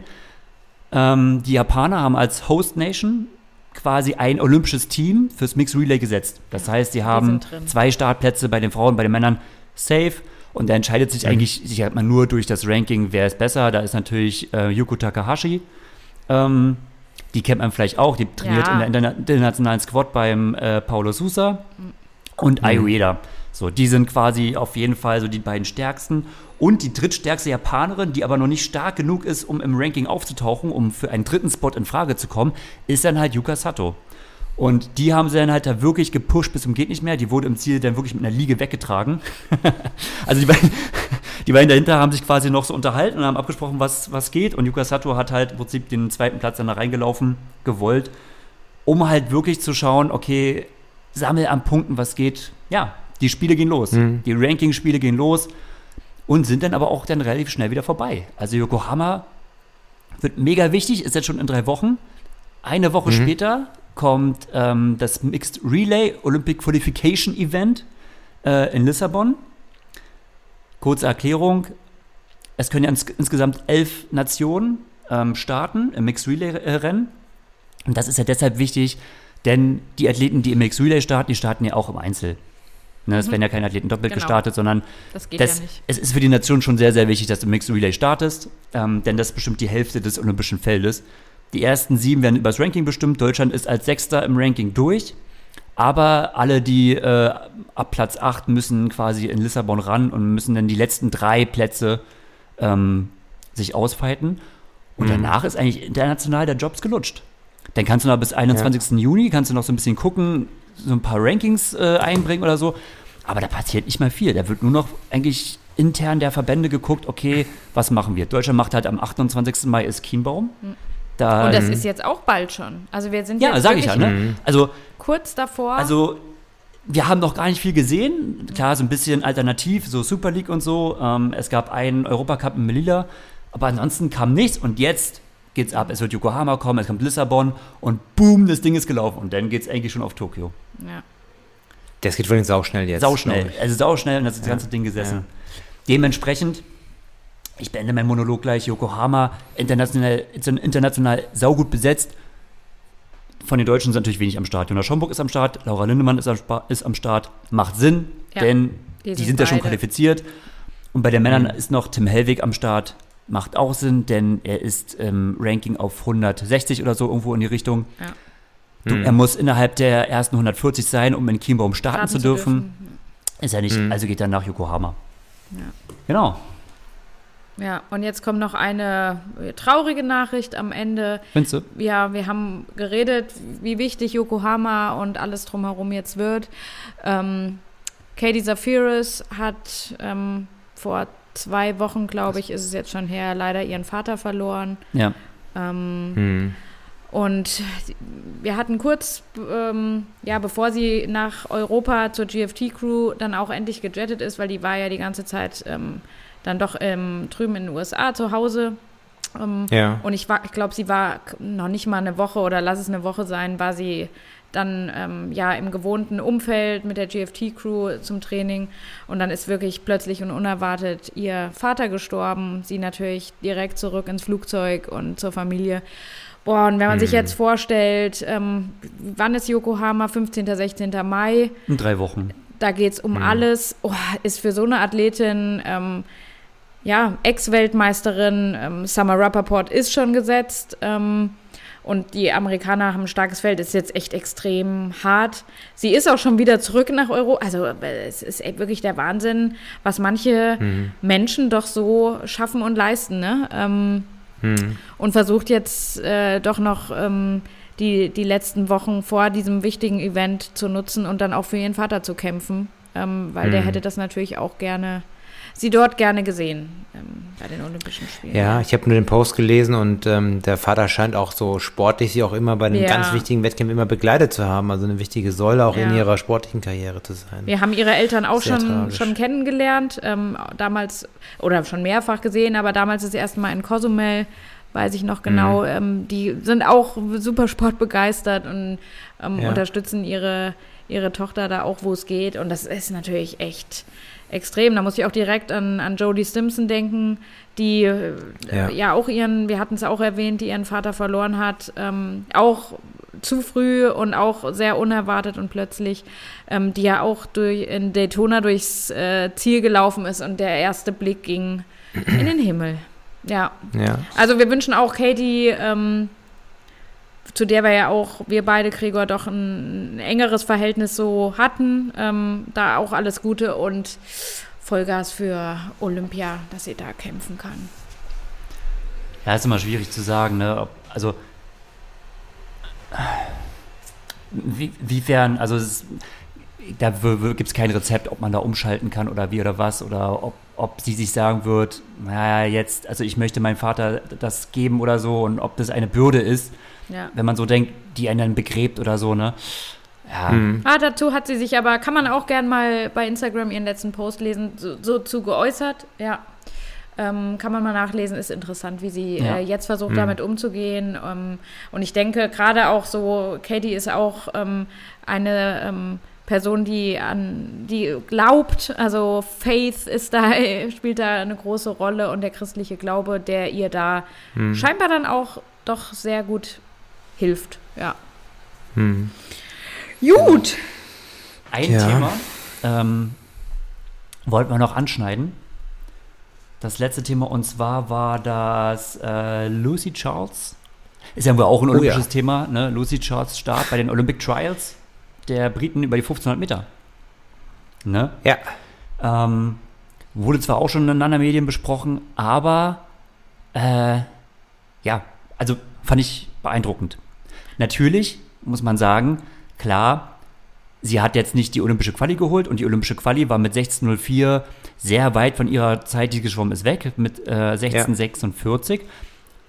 ähm, die Japaner haben als Host Nation quasi ein olympisches Team fürs Mixed Relay gesetzt. Das heißt, sie haben zwei Startplätze bei den Frauen, bei den Männern safe. Und da entscheidet sich eigentlich sich halt mal nur durch das Ranking, wer ist besser. Da ist natürlich äh, Yuko Takahashi. Ähm, die kennt man vielleicht auch. Die trainiert Ja. in der interna internationalen Squad beim äh, Paulo Sousa. Und Ayueda. So, die sind quasi auf jeden Fall so die beiden stärksten. Und die drittstärkste Japanerin, die aber noch nicht stark genug ist, um im Ranking aufzutauchen, um für einen dritten Spot in Frage zu kommen, ist dann halt Yuka Sato. Und die haben sie dann halt da wirklich gepusht bis zum geht nicht mehr. Die wurde im Ziel dann wirklich mit einer Liege weggetragen. also die beiden, die beiden dahinter haben sich quasi noch so unterhalten und haben abgesprochen, was, was geht. Und Yuka Sato hat halt im Prinzip den zweiten Platz dann da reingelaufen, gewollt, um halt wirklich zu schauen, okay, sammel an Punkten, was geht. Ja, die Spiele gehen los. Mhm. Die Ranking-Spiele gehen los und sind dann aber auch dann relativ schnell wieder vorbei. Also Yokohama wird mega wichtig, ist jetzt schon in drei Wochen. Eine Woche mhm. später kommt ähm, das Mixed Relay Olympic Qualification Event äh, in Lissabon. Kurze Erklärung: Es können ja ins, insgesamt elf Nationen ähm, starten im Mixed Relay-Rennen. Und das ist ja deshalb wichtig, denn die Athleten, die im Mixed Relay starten, die starten ja auch im Einzel. Ne, es mhm. werden ja keine Athleten doppelt genau. gestartet, sondern das geht das, ja nicht. es ist für die Nation schon sehr, sehr wichtig, dass du im Mixed Relay startest, ähm, denn das bestimmt die Hälfte des olympischen Feldes. Die ersten sieben werden über das Ranking bestimmt. Deutschland ist als Sechster im Ranking durch. Aber alle, die äh, ab Platz 8 müssen quasi in Lissabon ran und müssen dann die letzten drei Plätze ähm, sich ausfighten. Und mhm. danach ist eigentlich international der Jobs gelutscht. Dann kannst du noch bis 21. Ja. Juni, kannst du noch so ein bisschen gucken, so ein paar Rankings äh, einbringen oder so. Aber da passiert nicht mal viel. Da wird nur noch eigentlich intern der Verbände geguckt, okay, was machen wir? Deutschland macht halt am 28. Mai ist Kienbaum. Mhm. Da, und das ist jetzt auch bald schon. Also wir sind ja, sage ich ja, ne? Also kurz davor. Also wir haben noch gar nicht viel gesehen. Klar, so ein bisschen alternativ, so Super League und so. Ähm, es gab einen Europacup in Melilla, aber ansonsten kam nichts. Und jetzt geht's ab. Es wird Yokohama kommen, es kommt Lissabon und boom, das Ding ist gelaufen. Und dann geht's eigentlich schon auf Tokio. Ja. Das geht übrigens auch schnell jetzt. Sauschnell. Also sauschnell und das ist das ganze Ding gesessen. Ja. Dementsprechend ich beende meinen Monolog gleich. Yokohama, international, international saugut besetzt. Von den Deutschen sind natürlich wenig am Start. Jonas Schomburg ist am Start, Laura Lindemann ist am, ist am Start. Macht Sinn, ja, denn die sind, die sind ja schon qualifiziert. Und bei den Männern mhm. ist noch Tim Hellwig am Start. Macht auch Sinn, denn er ist im Ranking auf 160 oder so irgendwo in die Richtung. Ja. Du, mhm. Er muss innerhalb der ersten 140 sein, um in Chiembaum starten, starten zu dürfen. dürfen. Ist er nicht, mhm. also geht er nach Yokohama. Ja. Genau. Ja, und jetzt kommt noch eine traurige Nachricht am Ende. Findest du? Ja, wir haben geredet, wie wichtig Yokohama und alles drumherum jetzt wird. Ähm, Katie Zafiris hat ähm, vor zwei Wochen, glaube ich, ist es jetzt schon her, leider ihren Vater verloren. Ja. Ähm, hm. Und wir hatten kurz, ähm, ja, bevor sie nach Europa zur GFT-Crew dann auch endlich gejettet ist, weil die war ja die ganze Zeit ähm, dann doch ähm, drüben in den USA zu Hause. Ähm, ja. Und ich war, ich glaube, sie war noch nicht mal eine Woche oder lass es eine Woche sein, war sie dann ähm, ja im gewohnten Umfeld mit der GFT-Crew zum Training und dann ist wirklich plötzlich und unerwartet ihr Vater gestorben, sie natürlich direkt zurück ins Flugzeug und zur Familie. Boah, und wenn man hm. sich jetzt vorstellt, ähm, wann ist Yokohama? 15., 16. Mai. In drei Wochen. Da geht es um hm. alles. Oh, ist für so eine Athletin ähm, ja, Ex-Weltmeisterin ähm, Summer Rappaport ist schon gesetzt. Ähm, und die Amerikaner haben ein starkes Feld, ist jetzt echt extrem hart. Sie ist auch schon wieder zurück nach Euro. Also es ist wirklich der Wahnsinn, was manche mhm. Menschen doch so schaffen und leisten. Ne? Ähm, mhm. Und versucht jetzt äh, doch noch ähm, die, die letzten Wochen vor diesem wichtigen Event zu nutzen und dann auch für ihren Vater zu kämpfen. Ähm, weil mhm. der hätte das natürlich auch gerne sie dort gerne gesehen ähm, bei den Olympischen Spielen. Ja, ich habe nur den Post gelesen und ähm, der Vater scheint auch so sportlich sie auch immer bei den ja. ganz wichtigen Wettkämpfen immer begleitet zu haben. Also eine wichtige Säule auch ja. in ihrer sportlichen Karriere zu sein. Wir haben ihre Eltern auch schon, schon kennengelernt, ähm, damals oder schon mehrfach gesehen, aber damals das erste Mal in Cozumel weiß ich noch genau. Mhm. Ähm, die sind auch super sportbegeistert und ähm, ja. unterstützen ihre, ihre Tochter da auch, wo es geht. Und das ist natürlich echt extrem. Da muss ich auch direkt an, an Jodie Simpson denken, die äh, ja. ja. auch ihren, wir hatten es auch erwähnt, die ihren Vater verloren hat, ähm, auch zu früh und auch sehr unerwartet und plötzlich, ähm, die ja auch durch, in Daytona durchs äh, Ziel gelaufen ist und der erste Blick ging in den Himmel. Ja. ja. Also wir wünschen auch Katie ähm, zu der wir ja auch, wir beide, Gregor, doch ein, ein engeres Verhältnis so hatten. Ähm, da auch alles Gute und Vollgas für Olympia, dass sie da kämpfen kann. Ja, ist immer schwierig zu sagen, ne? Ob, also wie, wiefern, also es, da gibt es kein Rezept, ob man da umschalten kann oder wie oder was oder ob, ob sie sich sagen wird, naja, jetzt, also ich möchte meinem Vater das geben oder so und ob das eine Bürde ist, ja. wenn man so denkt, die einen dann begräbt oder so, ne? Ja. Mhm. Ah, dazu hat sie sich aber, kann man auch gern mal bei Instagram ihren letzten Post lesen, so, so zu geäußert, ja. Ähm, kann man mal nachlesen, ist interessant, wie sie ja. äh, jetzt versucht, mhm. damit umzugehen. Ähm, und ich denke, gerade auch so, Katie ist auch ähm, eine ähm, Person, die an die glaubt, also Faith ist da, spielt da eine große Rolle und der christliche Glaube, der ihr da mhm. scheinbar dann auch doch sehr gut hilft. Ja. Mhm. Gut. Ein ja. Thema ähm, wollten wir noch anschneiden das letzte Thema und zwar war das äh, Lucy Charles. Ist ja auch ein olympisches oh, ja. Thema, ne? Lucy Charles Start bei den Olympic Trials der Briten über die 1500 Meter. Ne? Ja. Ähm, wurde zwar auch schon in anderen Medien besprochen, aber äh, ja, also fand ich beeindruckend. Natürlich muss man sagen, klar, sie hat jetzt nicht die olympische Quali geholt und die olympische Quali war mit 16.04 sehr weit von ihrer Zeit, die geschwommen ist, weg, mit äh, 16.46. Ja.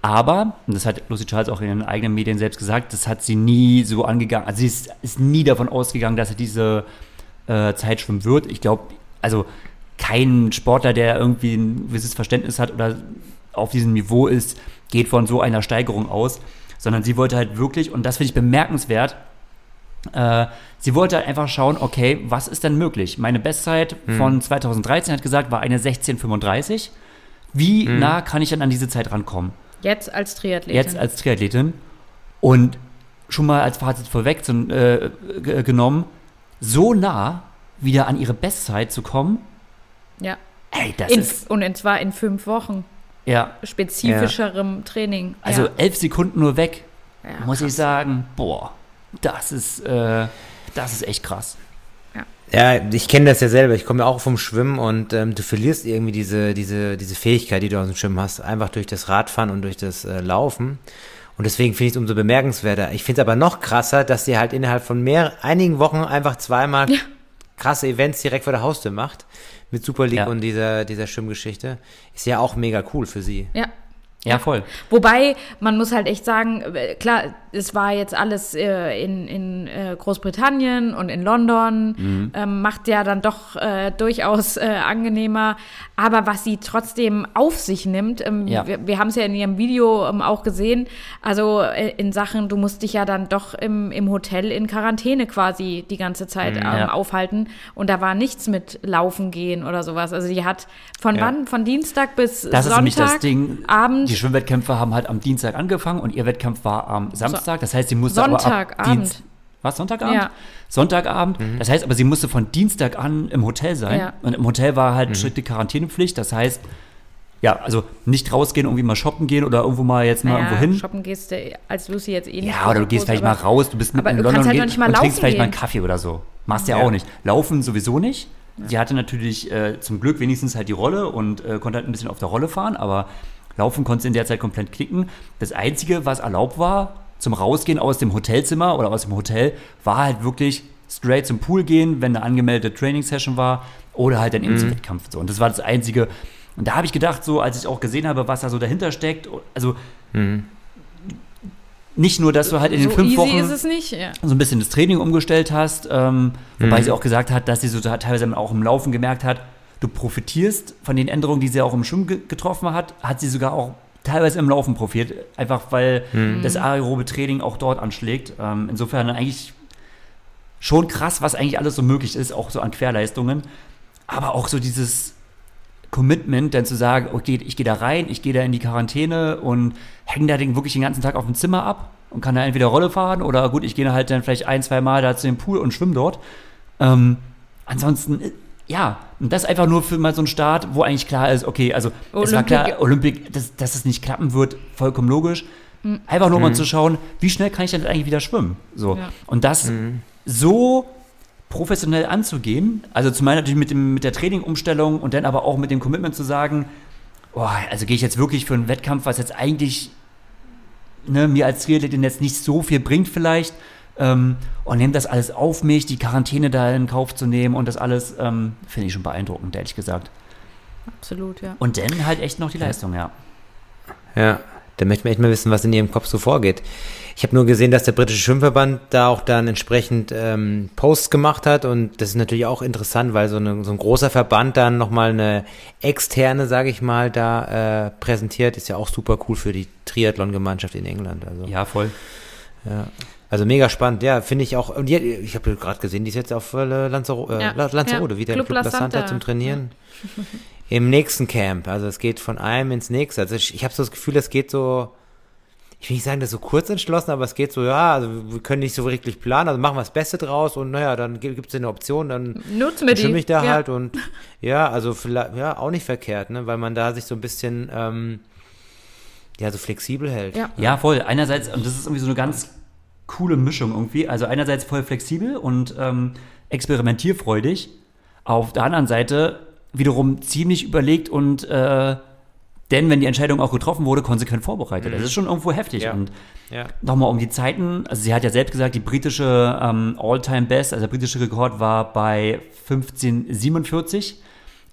Aber, und das hat Lucy Charles auch in ihren eigenen Medien selbst gesagt, das hat sie nie so angegangen. Also sie ist, ist nie davon ausgegangen, dass sie diese äh, Zeit schwimmen wird. Ich glaube, also kein Sportler, der irgendwie ein gewisses Verständnis hat oder auf diesem Niveau ist, geht von so einer Steigerung aus. Sondern sie wollte halt wirklich, und das finde ich bemerkenswert, äh, sie wollte halt einfach schauen, okay, was ist denn möglich? Meine Bestzeit hm. von 2013 hat gesagt, war eine 1635. Wie hm. nah kann ich dann an diese Zeit rankommen? Jetzt als Triathletin. Jetzt als Triathletin. Und schon mal als Fazit vorweg zu, äh, genommen, so nah wieder an ihre Bestzeit zu kommen. Ja. Ey, das in, ist. Und zwar in fünf Wochen. Ja. Spezifischerem ja. Training. Also ja. elf Sekunden nur weg. Ja, muss krass. ich sagen, boah. Das ist, äh, das ist echt krass. Ja, ich kenne das ja selber. Ich komme ja auch vom Schwimmen und ähm, du verlierst irgendwie diese, diese, diese Fähigkeit, die du aus dem Schwimmen hast, einfach durch das Radfahren und durch das äh, Laufen. Und deswegen finde ich es umso bemerkenswerter. Ich finde es aber noch krasser, dass sie halt innerhalb von mehr, einigen Wochen einfach zweimal ja. krasse Events direkt vor der Haustür macht. Mit Super League ja. und dieser, dieser Schwimmgeschichte. Ist ja auch mega cool für sie. Ja. Ja, voll. Wobei, man muss halt echt sagen, äh, klar, es war jetzt alles äh, in, in äh, Großbritannien und in London, mhm. ähm, macht ja dann doch äh, durchaus äh, angenehmer. Aber was sie trotzdem auf sich nimmt, ähm, ja. wir, wir haben es ja in ihrem Video ähm, auch gesehen, also äh, in Sachen, du musst dich ja dann doch im, im Hotel in Quarantäne quasi die ganze Zeit mhm, ja. aufhalten. Und da war nichts mit Laufen gehen oder sowas. Also die hat von ja. wann? Von Dienstag bis das Sonntag. Abend. Die Schwimmwettkämpfe haben halt am Dienstag angefangen und ihr Wettkampf war am Samstag. Das heißt, sie musste Sonntagabend. aber ab Dienst was, Sonntagabend? Ja. Sonntagabend. Mhm. Das heißt aber, sie musste von Dienstag an im Hotel sein. Ja. Und im Hotel war halt mhm. strikte Quarantänepflicht. Das heißt, ja, also nicht rausgehen, irgendwie mal shoppen gehen oder irgendwo mal jetzt mal naja, irgendwo hin. Shoppen gehst du als Lucy jetzt eh nicht. Ja, oder du gehst vielleicht mal raus, du bist mit in London halt und, und trinkst vielleicht gehen. mal einen Kaffee oder so. Machst ja, ja auch nicht. Laufen sowieso nicht. Ja. Sie hatte natürlich äh, zum Glück wenigstens halt die Rolle und äh, konnte halt ein bisschen auf der Rolle fahren, aber laufen konnte sie in der Zeit komplett klicken. Das Einzige, was erlaubt war, zum Rausgehen aus dem Hotelzimmer oder aus dem Hotel war halt wirklich straight zum Pool gehen, wenn eine angemeldete Training-Session war oder halt dann eben mhm. zum Wettkampf. So. Und das war das Einzige. Und da habe ich gedacht, so als ich auch gesehen habe, was da so dahinter steckt, also mhm. nicht nur, dass du halt in den so fünf Wochen ja. so ein bisschen das Training umgestellt hast, ähm, wobei mhm. sie auch gesagt hat, dass sie so teilweise auch im Laufen gemerkt hat, du profitierst von den Änderungen, die sie auch im Schwimmen getroffen hat, hat sie sogar auch teilweise im Laufen profitiert, einfach weil mhm. das aerobe Training auch dort anschlägt. Ähm, insofern eigentlich schon krass, was eigentlich alles so möglich ist, auch so an Querleistungen. Aber auch so dieses Commitment, dann zu sagen, okay, ich gehe da rein, ich gehe da in die Quarantäne und hänge da den, wirklich den ganzen Tag auf dem Zimmer ab und kann da entweder Rolle fahren oder gut, ich gehe halt dann vielleicht ein, zwei Mal da zu dem Pool und schwimme dort. Ähm, ansonsten ja, und das einfach nur für mal so einen Start, wo eigentlich klar ist, okay, also Olympic. es war klar, Olympik, dass, dass es nicht klappen wird, vollkommen logisch. Einfach nur um zu schauen, wie schnell kann ich denn eigentlich wieder schwimmen. So. Ja. Und das so professionell anzugehen, also zum einen natürlich mit, dem, mit der Trainingumstellung und dann aber auch mit dem Commitment zu sagen, boah, also gehe ich jetzt wirklich für einen Wettkampf, was jetzt eigentlich ne, mir als Triathletin jetzt nicht so viel bringt vielleicht ähm, und nehme das alles auf mich, die Quarantäne da in Kauf zu nehmen und das alles, ähm, finde ich schon beeindruckend, ehrlich gesagt. Absolut, ja. Und dann halt echt noch die Leistung, ja. Ja, da möchte man echt mal wissen, was in ihrem Kopf so vorgeht. Ich habe nur gesehen, dass der britische Schwimmverband da auch dann entsprechend ähm, Posts gemacht hat und das ist natürlich auch interessant, weil so, eine, so ein großer Verband dann nochmal eine externe, sage ich mal, da äh, präsentiert, ist ja auch super cool für die Triathlon-Gemeinschaft in England. Also, Ja, voll. ja. Also mega spannend, ja, finde ich auch. Und die, ich habe gerade gesehen, die ist jetzt auf äh, Lanzero, äh, Ja, Lanzarote, ja. wieder Club im Club La Santa zum Trainieren. Im nächsten Camp. Also es geht von einem ins nächste. Also ich, ich habe so das Gefühl, es geht so, ich will nicht sagen, das ist so kurz entschlossen, aber es geht so, ja, also wir können nicht so wirklich planen, also machen wir das Beste draus und naja, dann gibt es eine Option, dann Nutzen wir die. ich da ja. halt und ja, also vielleicht, ja, auch nicht verkehrt, ne, weil man da sich so ein bisschen, ähm, ja, so flexibel hält. Ja. Ja, voll. Einerseits, und das ist irgendwie so eine ganz coole Mischung irgendwie. Also einerseits voll flexibel und ähm, experimentierfreudig. Auf der anderen Seite wiederum ziemlich überlegt und äh, denn, wenn die Entscheidung auch getroffen wurde, konsequent vorbereitet. Das ist schon irgendwo heftig. Ja. Und Ja. nochmal um die Zeiten, also sie hat ja selbst gesagt, die britische ähm, All-Time-Best, also der britische Rekord war bei 1547.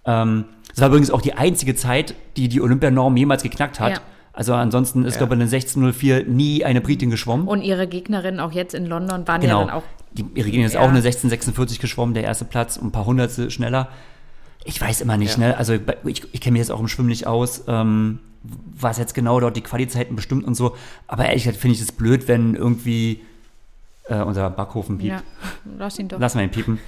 Ähm, das war übrigens auch die einzige Zeit, die die Olympianorm jemals geknackt hat. Ja. Also ansonsten ist, Ja. glaube ich, in 1604 nie eine Britin geschwommen. Und ihre Gegnerinnen auch jetzt in London waren genau. ja dann auch. die, ihre Gegnerin ist Ja. auch eine 1646 geschwommen, der erste Platz, ein paar Hundertstel schneller. Ich weiß immer nicht, Ja. ne? Also ich, ich kenne mich jetzt auch im Schwimmen nicht aus, ähm, was jetzt genau dort die Qualitäten bestimmt und so. Aber ehrlich gesagt finde ich es blöd, wenn irgendwie äh, unser Backofen piept. Ja, lass ihn doch. Lass mal ihn piepen.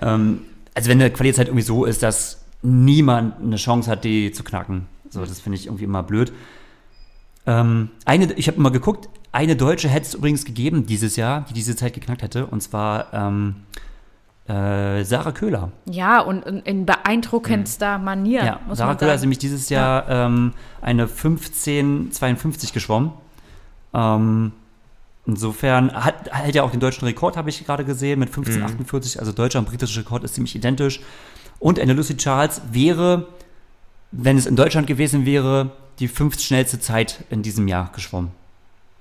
Ähm, also wenn eine Qualität irgendwie so ist, dass niemand eine Chance hat, die zu knacken. So, das finde ich irgendwie immer blöd. Ähm, eine, ich habe mal geguckt, eine Deutsche hätte es übrigens gegeben dieses Jahr, die diese Zeit geknackt hätte, und zwar ähm, äh, Sarah Köhler. Ja, und in, in beeindruckendster Manier, Ja, Sarah Köhler ist nämlich dieses Jahr ähm, eine 1552 geschwommen. Ähm, insofern hat hält ja auch den deutschen Rekord, habe ich gerade gesehen, mit 1548. Also deutscher und britischer Rekord ist ziemlich identisch. Und Anna Lucy Charles wäre, wenn es in Deutschland gewesen wäre, die fünftschnellste Zeit in diesem Jahr geschwommen.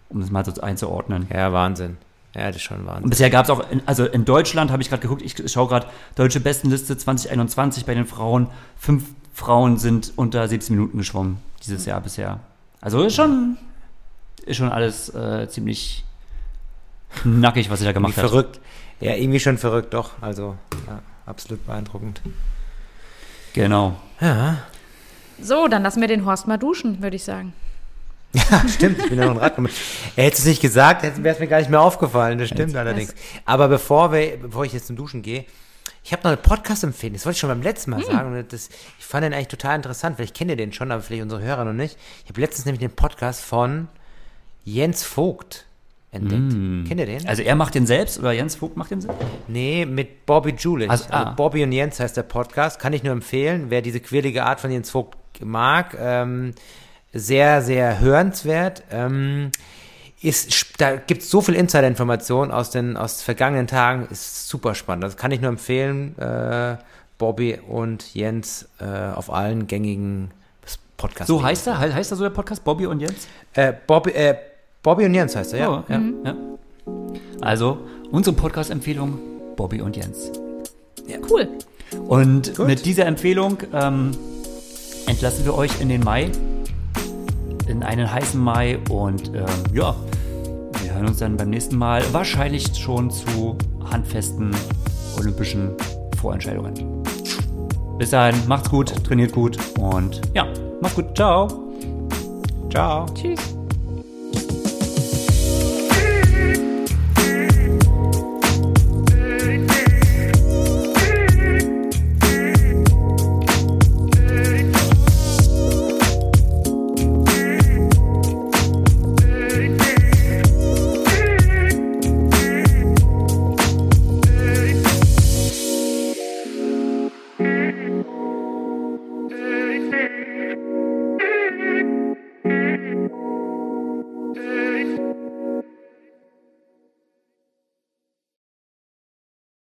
Um das mal so einzuordnen. Ja, Wahnsinn. Ja, das ist schon Und Wahnsinn. bisher gab es auch, in, also in Deutschland habe ich gerade geguckt, ich schaue gerade deutsche Bestenliste 2021 bei den Frauen. Fünf Frauen sind unter 17 Minuten geschwommen dieses Jahr bisher. Also ist schon, ist schon alles äh, ziemlich nackig, was sie da gemacht hat. verrückt. Ja, irgendwie schon verrückt, doch. Also, ja, absolut beeindruckend. Genau. Ja, So, dann lassen wir den Horst mal duschen, würde ich sagen. stimmt, ich bin ja noch ein Rad gemacht. Er hätte es nicht gesagt, wäre es mir gar nicht mehr aufgefallen, das stimmt allerdings. Aber bevor, wir, bevor ich jetzt zum Duschen gehe, ich habe noch eine Podcast-Empfehlung, das wollte ich schon beim letzten Mal sagen. Und das, ich fand den eigentlich total interessant, vielleicht kennt ihr den schon, aber vielleicht unsere Hörer noch nicht. Ich habe letztens nämlich den Podcast von Jens Vogt entdeckt. Kennt ihr den? Also er macht den selbst oder Jens Vogt macht den selbst? Nee, mit Bobby Julich. Also, Also, ah. Bobby und Jens heißt der Podcast. Kann ich nur empfehlen. Wer diese quirlige Art von Jens Vogt mag, ähm, sehr, sehr hörenswert. Ähm, ist, da gibt es so viel Insider-Informationen aus den aus vergangenen Tagen. Ist super spannend. Das kann ich nur empfehlen. Äh, Bobby und Jens äh, auf allen gängigen Podcasts. So heißt er? He- Heißt er so der Podcast? Bobby und Jens? Äh, Bobby, äh, Bobby und Jens heißt er, ja. Oh, ja, ja. Also, unsere Podcast-Empfehlung, Bobby und Jens. Cool. Und Gut. mit dieser Empfehlung ähm, entlassen wir euch in den Mai, in einen heißen Mai und ähm, ja, wir hören uns dann beim nächsten Mal wahrscheinlich schon zu handfesten olympischen Vorentscheidungen. Bis dahin, macht's gut, trainiert gut und ja, macht's gut, ciao. Ciao. Tschüss.